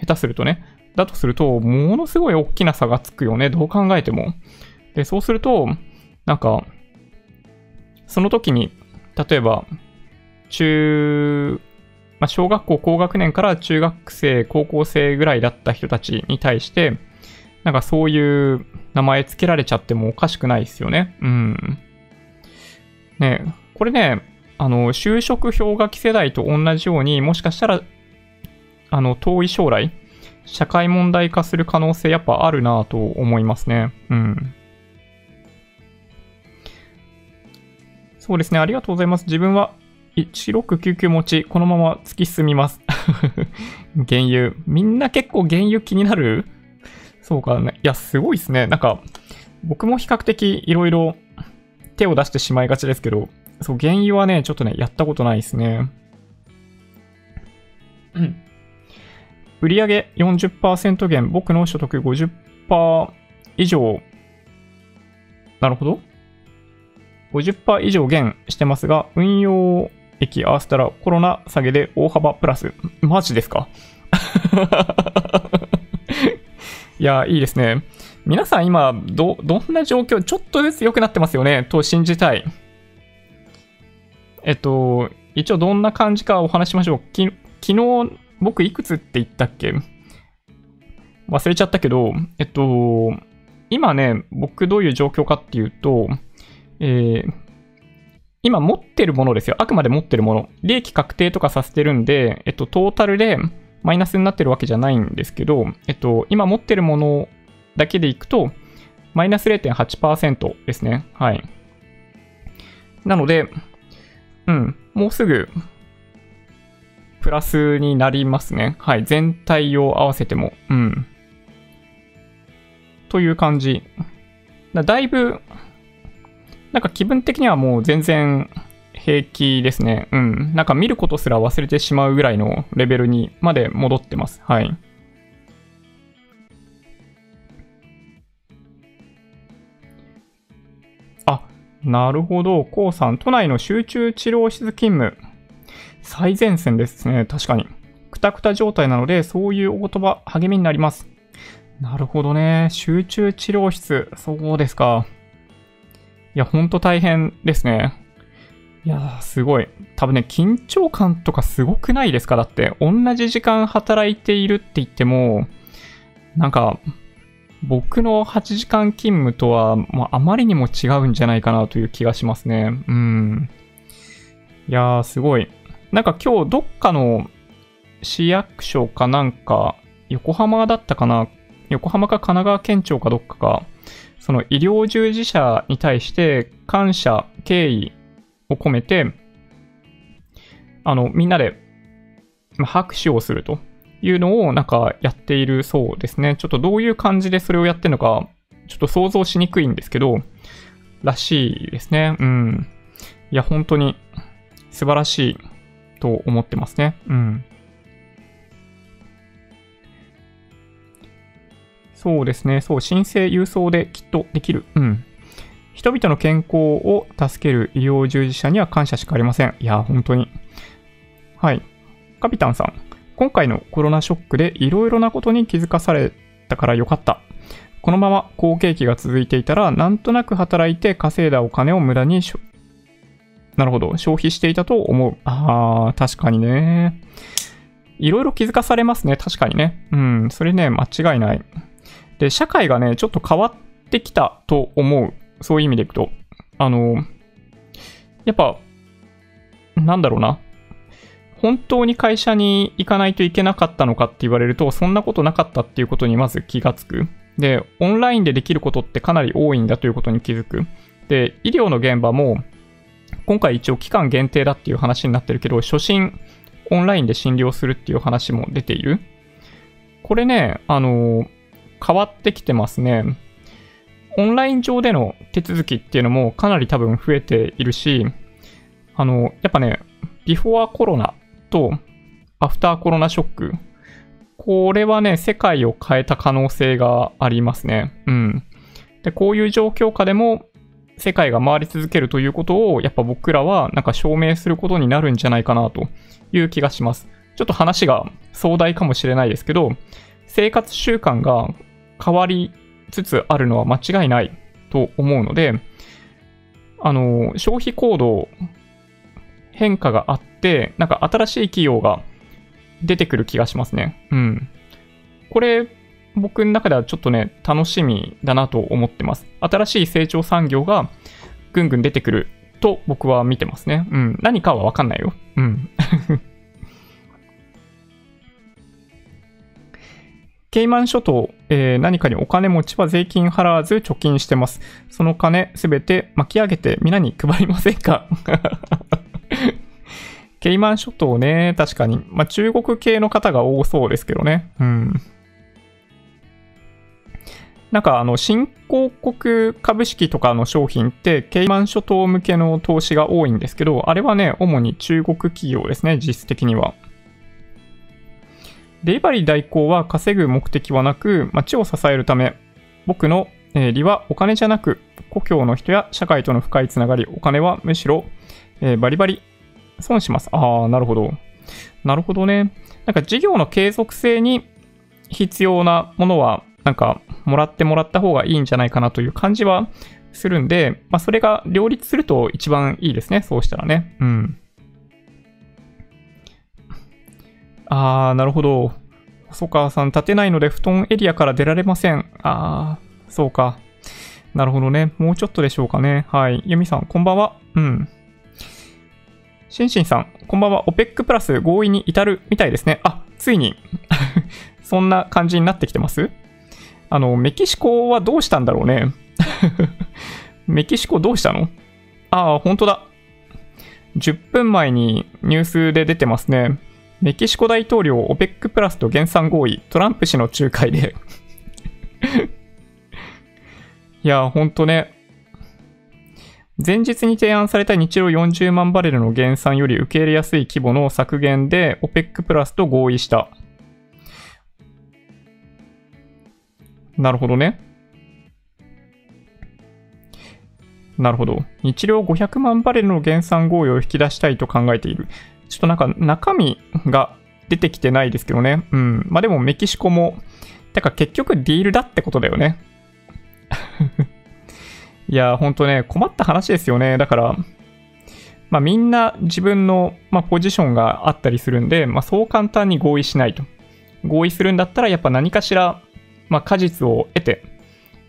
下手するとね。だとすると、ものすごい大きな差がつくよね。どう考えても。で、そうすると、なんか、その時に、例えば、中、まあ、小学校高学年から中学生、高校生ぐらいだった人たちに対して、なんかそういう名前付けられちゃってもおかしくないですよね。うん。ねこれね、あの、就職氷河期世代と同じように、もしかしたら、あの、遠い将来、社会問題化する可能性やっぱあるなと思いますね。うん。そうですね。ありがとうございます。自分は1699持ち、このまま突き進みます。原油。みんな結構原油気になる？そうかね。いや、すごいですね。なんか、僕も比較的いろいろ手を出してしまいがちですけど、そう、原油はね、ちょっとね、やったことないですね。うん。売上40%減、僕の所得50%以上。なるほど。50%以上減してますが、運用益合わせたらコロナ下げで大幅プラス。マジですか？いや、いいですね。皆さん今、ど、どんな状況、ちょっとずつ良くなってますよね、と信じたい。えっと、一応どんな感じかお話しましょう。き昨日、僕いくつって言ったっけ？忘れちゃったけど、えっと、今ね、僕どういう状況かっていうと、えー、今持ってるものですよ。あくまで持ってるもの。利益確定とかさせてるんで、えっと、トータルで、マイナスになってるわけじゃないんですけど、えっと、今持ってるものだけでいくと、マイナス0.8%ですね。はい。なので、うん、もうすぐ、プラスになりますね。はい、全体を合わせても。うん。という感じ。だだいぶ、なんか気分的にはもう全然平気ですね。うん。なんか見ることすら忘れてしまうぐらいのレベルにまで戻ってます。はい。あ、なるほど。こうさん、都内の集中治療室勤務。最前線ですね。確かに。くたくた状態なので、そういうお言葉、励みになります。なるほどね。集中治療室。そうですか。いや、ほんと大変ですね。いやー、すごい。多分ね、緊張感とかすごくないですか？だって、同じ時間働いているって言っても、なんか、僕の8時間勤務とは、まあ、あまりにも違うんじゃないかなという気がしますね。うん。いやー、すごい。なんか今日どっかの市役所かなんか、横浜だったかな？横浜か神奈川県庁かどっかが、その医療従事者に対して感謝、敬意を込めて、あの、みんなで拍手をするというのをなんかやっているそうですね。ちょっとどういう感じでそれをやってるのか、ちょっと想像しにくいんですけど、らしいですね。うん。いや、本当に素晴らしいと思ってますね。うん。そうですね。そう、申請郵送できっとできる。うん。人々の健康を助ける医療従事者には感謝しかありません。いや、本当に。はい。カピタンさん。今回のコロナショックでいろいろなことに気づかされたからよかった。このまま好景気が続いていたら、なんとなく働いて稼いだお金を無駄にしょなるほど、消費していたと思う。ああ、確かにね。いろいろ気づかされますね。確かにね。うん、それね、間違いない。で、社会がね、ちょっと変わってきたと思う。そういう意味でいくと。あの、やっぱ、なんだろうな。本当に会社に行かないといけなかったのかって言われると、そんなことなかったっていうことにまず気がつく。で、オンラインでできることってかなり多いんだということに気づく。で、医療の現場も、今回一応期間限定だっていう話になってるけど、初診オンラインで診療するっていう話も出ている。これね、あの、変わってきてますね。オンライン上での手続きっていうのもかなり多分増えているし、あの、やっぱね、ビフォアコロナとアフターコロナショック、これはね、世界を変えた可能性がありますね。うん。で、こういう状況下でも世界が回り続けるということを、やっぱ僕らはなんか証明することになるんじゃないかなという気がします。ちょっと話が壮大かもしれないですけど、生活習慣が変わりつつあるのは間違いないと思うので、あの、消費行動変化があって、なんか新しい企業が出てくる気がしますね。うん。これ、僕の中ではちょっとね、楽しみだなと思ってます。新しい成長産業がぐんぐん出てくると僕は見てますね。うん。何かはわかんないよ。うん。ケイマン諸島、えー、何かにお金持ちは税金払わず貯金してます。その金すべて巻き上げて皆に配りませんか？ケイマン諸島ね、確かに。まあ、中国系の方が多そうですけどね。うん。なんかあの、新興国株式とかの商品って、ケイマン諸島向けの投資が多いんですけど、あれはね、主に中国企業ですね、実質的には。デリバリー代行は稼ぐ目的はなく、街を支えるため、僕の、利はお金じゃなく、故郷の人や社会との深いつながり、お金はむしろ、えー、バリバリ損します。ああ、なるほど。なるほどね。なんか事業の継続性に必要なものは、なんかもらってもらった方がいいんじゃないかなという感じはするんで、まあそれが両立すると一番いいですね。そうしたらね。うん。あー、なるほど。細川さん、立てないので布団エリアから出られません。あー、そうか。なるほどね。もうちょっとでしょうかね。はい。ユミさん、こんばんは。うん。シンシンさん、こんばんは。OPEC プラス合意に至るみたいですね。あ、ついに そんな感じになってきてます？あの、メキシコはどうしたんだろうね。メキシコどうしたの？ああ、本当だ。10分前にニュースで出てますね。メキシコ大統領 OPEC プラスと減産合意、トランプ氏の仲介で いや、ほんとね。前日に提案された日量40万バレルの減産より受け入れやすい規模の削減で OPEC プラスと合意した。なるほどね。なるほど。日量500万バレルの減産合意を引き出したいと考えている。ちょっとなんか中身が出てきてないですけどね。うん。まあでもメキシコも、てか結局ディールだってことだよね。いや、ほんとね、困った話ですよね。だから、まあみんな自分の、まあ、ポジションがあったりするんで、まあそう簡単に合意しないと。合意するんだったらやっぱ何かしら、まあ果実を得て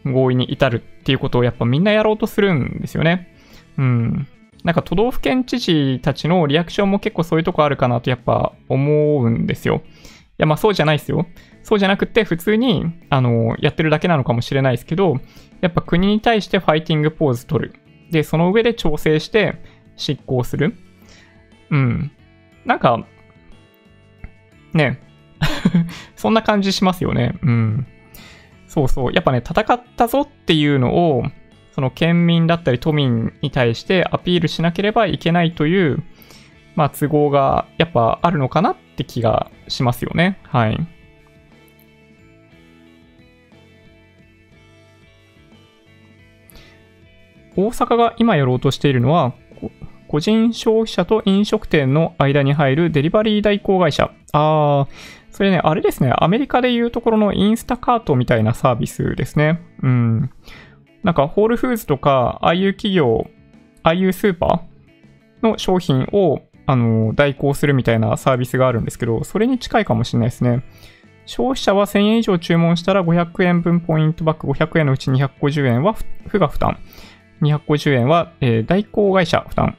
合意に至るっていうことをやっぱみんなやろうとするんですよね。うん。なんか都道府県知事たちのリアクションも結構そういうとこあるかなとやっぱ思うんですよ。いやまあそうじゃないですよ。そうじゃなくて普通にあのやってるだけなのかもしれないですけど、やっぱ国に対してファイティングポーズ取る。で、その上で調整して執行する。うん。なんか、ね。そんな感じしますよね。うん。そうそう。やっぱね、戦ったぞっていうのを、その県民だったり都民に対してアピールしなければいけないという、まあ都合がやっぱあるのかなって気がしますよね。はい。大阪が今やろうとしているのは、個人消費者と飲食店の間に入るデリバリー代行会社。あー、それね、あれですね、アメリカでいうところのインスタカートみたいなサービスですね。うん。なんか、ホールフーズとか、ああいう企業、ああいうスーパーの商品を、あの、代行するみたいなサービスがあるんですけど、それに近いかもしれないですね。消費者は1000円以上注文したら500円分ポイントバック500円のうち250円は負が負担。250円は、えー、代行会社負担。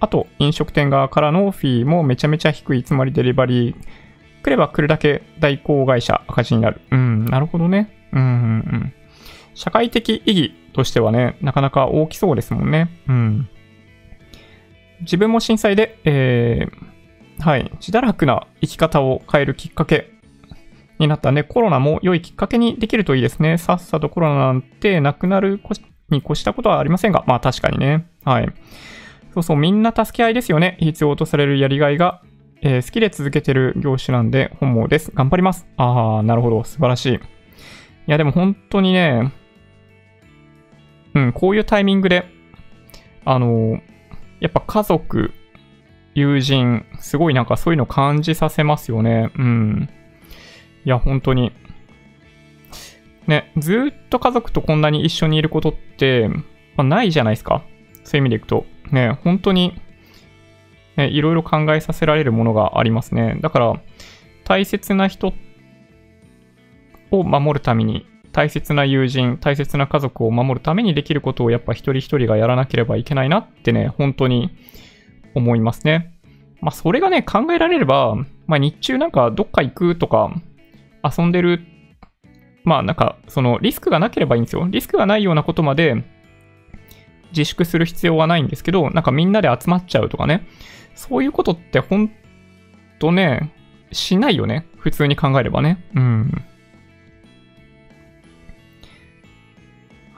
あと、飲食店側からのフィーもめちゃめちゃ低い、つまりデリバリー来れば来るだけ代行会社赤字になる。うん、なるほどね。うん、うん、うん。社会的意義としてはね、なかなか大きそうですもんね。うん。自分も震災で、えー、はい、自堕落な生き方を変えるきっかけになったんで、コロナも良いきっかけにできるといいですね。さっさとコロナなんてなくなるに越したことはありませんが、まあ確かにね。はい。そうそう、みんな助け合いですよね。必要とされるやりがいがえー、好きで続けてる業種なんで本望です。頑張ります。ああ、なるほど。素晴らしい。いや、でも本当にね、うん、こういうタイミングで、あのやっぱ家族、友人、すごいなんかそういうの感じさせますよね。うん。いや、本当に。ね、ずっと家族とこんなに一緒にいることって、まあ、ないじゃないですか。そういう意味でいくと。ね、本当にね、いろいろ考えさせられるものがありますね。だから、大切な人を守るために、大切な友人、大切な家族を守るためにできることをやっぱ一人一人がやらなければいけないなってね、本当に思いますね。まあそれがね、考えられれば、まあ日中なんかどっか行くとか、遊んでる、まあなんかそのリスクがなければいいんですよ。リスクがないようなことまで自粛する必要はないんですけど、なんかみんなで集まっちゃうとかね。そういうことってほんとね、しないよね。普通に考えればね。うん。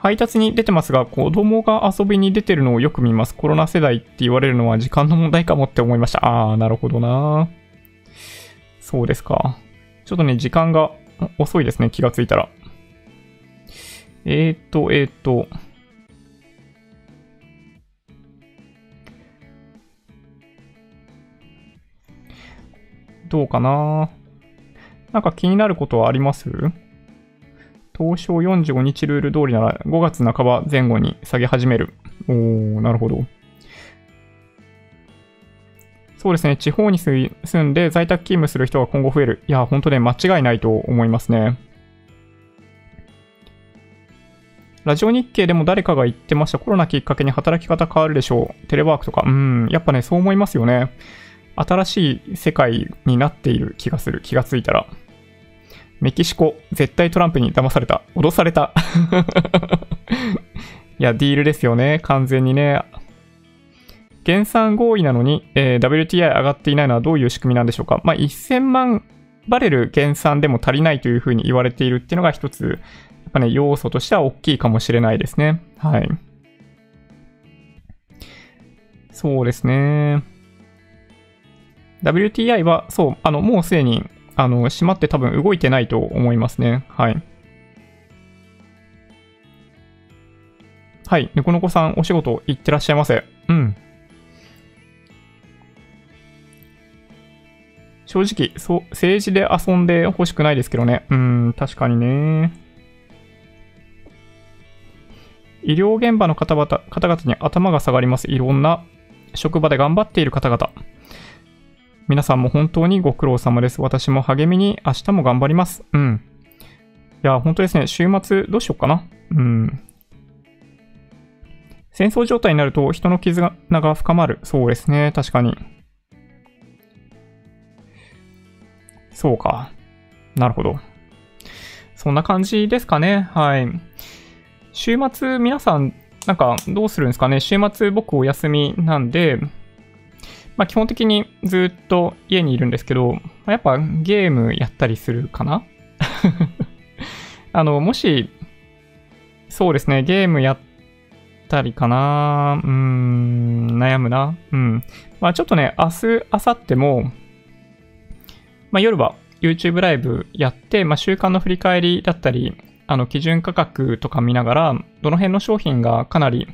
配達に出てますが、子供が遊びに出てるのをよく見ます。コロナ世代って言われるのは時間の問題かもって思いました。あー、なるほどな。そうですか。ちょっとね、時間が遅いですね。気がついたら。えーと、えーと。どうかななんか気になることはあります？東証45日ルール通りなら5月半ば前後に下げ始める。おー、なるほど。そうですね。地方に住んで在宅勤務する人が今後増える。いや、ほんとね、間違いないと思いますね。ラジオ日経でも誰かが言ってました。コロナきっかけに働き方変わるでしょう。テレワークとか。うん、やっぱね、そう思いますよね。新しい世界になっている気がする。気がついたら。メキシコ、絶対トランプに騙された。脅された。いや、ディールですよね。完全にね。減産合意なのに、えー WTI 上がっていないのはどういう仕組みなんでしょうか。まあ、1000万バレル減産でも足りないというふうに言われているっていうのが一つ、やっぱね、要素としては大きいかもしれないですね。はい。そうですね。WTI は、そう、あの、もうすでに、あの、閉まって多分動いてないと思いますね。はい。はい。猫の子さん、お仕事行ってらっしゃいませ。うん。正直、そう、政治で遊んで欲しくないですけどね。うん、確かにね。医療現場の方々方々に頭が下がります。いろんな職場で頑張っている方々。皆さんも本当にご苦労様です。私も励みに明日も頑張ります。うん。いや、本当ですね。週末どうしようかな。うん。戦争状態になると人の絆が深まる。そうですね。確かに。そうか。なるほど。そんな感じですかね。はい。週末、皆さん、なんか、どうするんですかね。週末、僕お休みなんで、まあ、基本的にずっと家にいるんですけど、まあやっぱゲームやったりするかな？あの、もし、そうですね、ゲームやったりかな？うーん、悩むな？うん。まあ、ちょっとね、明日、明後日も、まあ、夜は YouTube ライブやって、まあ、週間の振り返りだったり、あの、基準価格とか見ながら、どの辺の商品がかなり、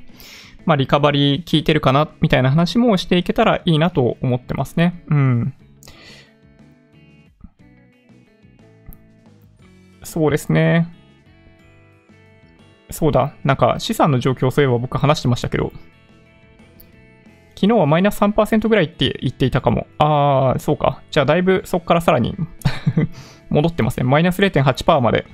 まあ、リカバリー効いてるかな、みたいな話もしていけたらいいなと思ってますね。うん。そうですね。そうだ。なんか資産の状況そういえば僕話してましたけど、昨日はマイナス3%ぐらいって言っていたかも。あー、そうか。じゃあだいぶそこからさらに 戻ってますね。マイナス0.8%まで。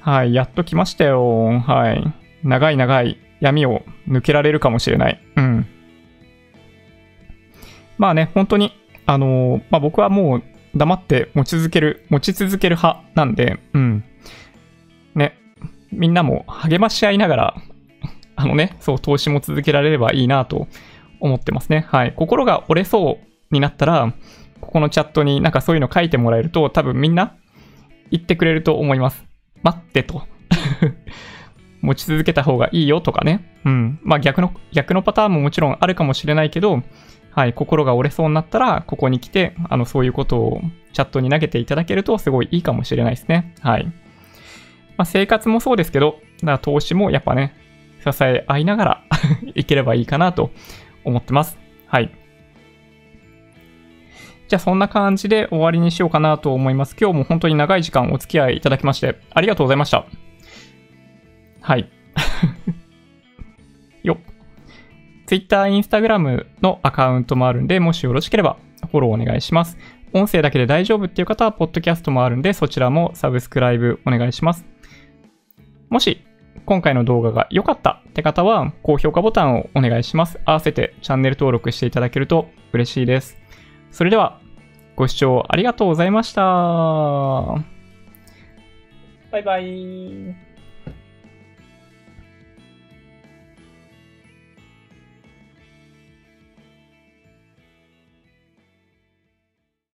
はい、やっと来ましたよ。はい。長い長い闇を抜けられるかもしれない。うん。まあね、本当に、あのーまあ僕はもう黙って持ち続ける、持ち続ける派なんで、うん。ね、みんなも励まし合いながら、あのね、そう、投資も続けられればいいなと思ってますね。はい。心が折れそうになったら、ここのチャットになんかそういうの書いてもらえると、多分みんな言ってくれると思います。待ってと。持ち続けた方がいいよとかね。うん。まあ逆の、逆のパターンももちろんあるかもしれないけど、はい、心が折れそうになったら、ここに来て、あの、そういうことをチャットに投げていただけると、すごいいいかもしれないですね。はい。まあ、生活もそうですけど、だから投資もやっぱね、支え合いながら いければいいかなと思ってます。はい。じゃあそんな感じで終わりにしようかなと思います。今日も本当に長い時間お付き合いいただきまして、ありがとうございました。はい。よっ。Twitter、Instagram のアカウントもあるんで、もしよろしければフォローお願いします。音声だけで大丈夫っていう方は、ポッドキャストもあるんで、そちらもサブスクライブお願いします。もし、今回の動画が良かったって方は、高評価ボタンをお願いします。合わせてチャンネル登録していただけると嬉しいです。それでは、ご視聴ありがとうございました。バイバイ。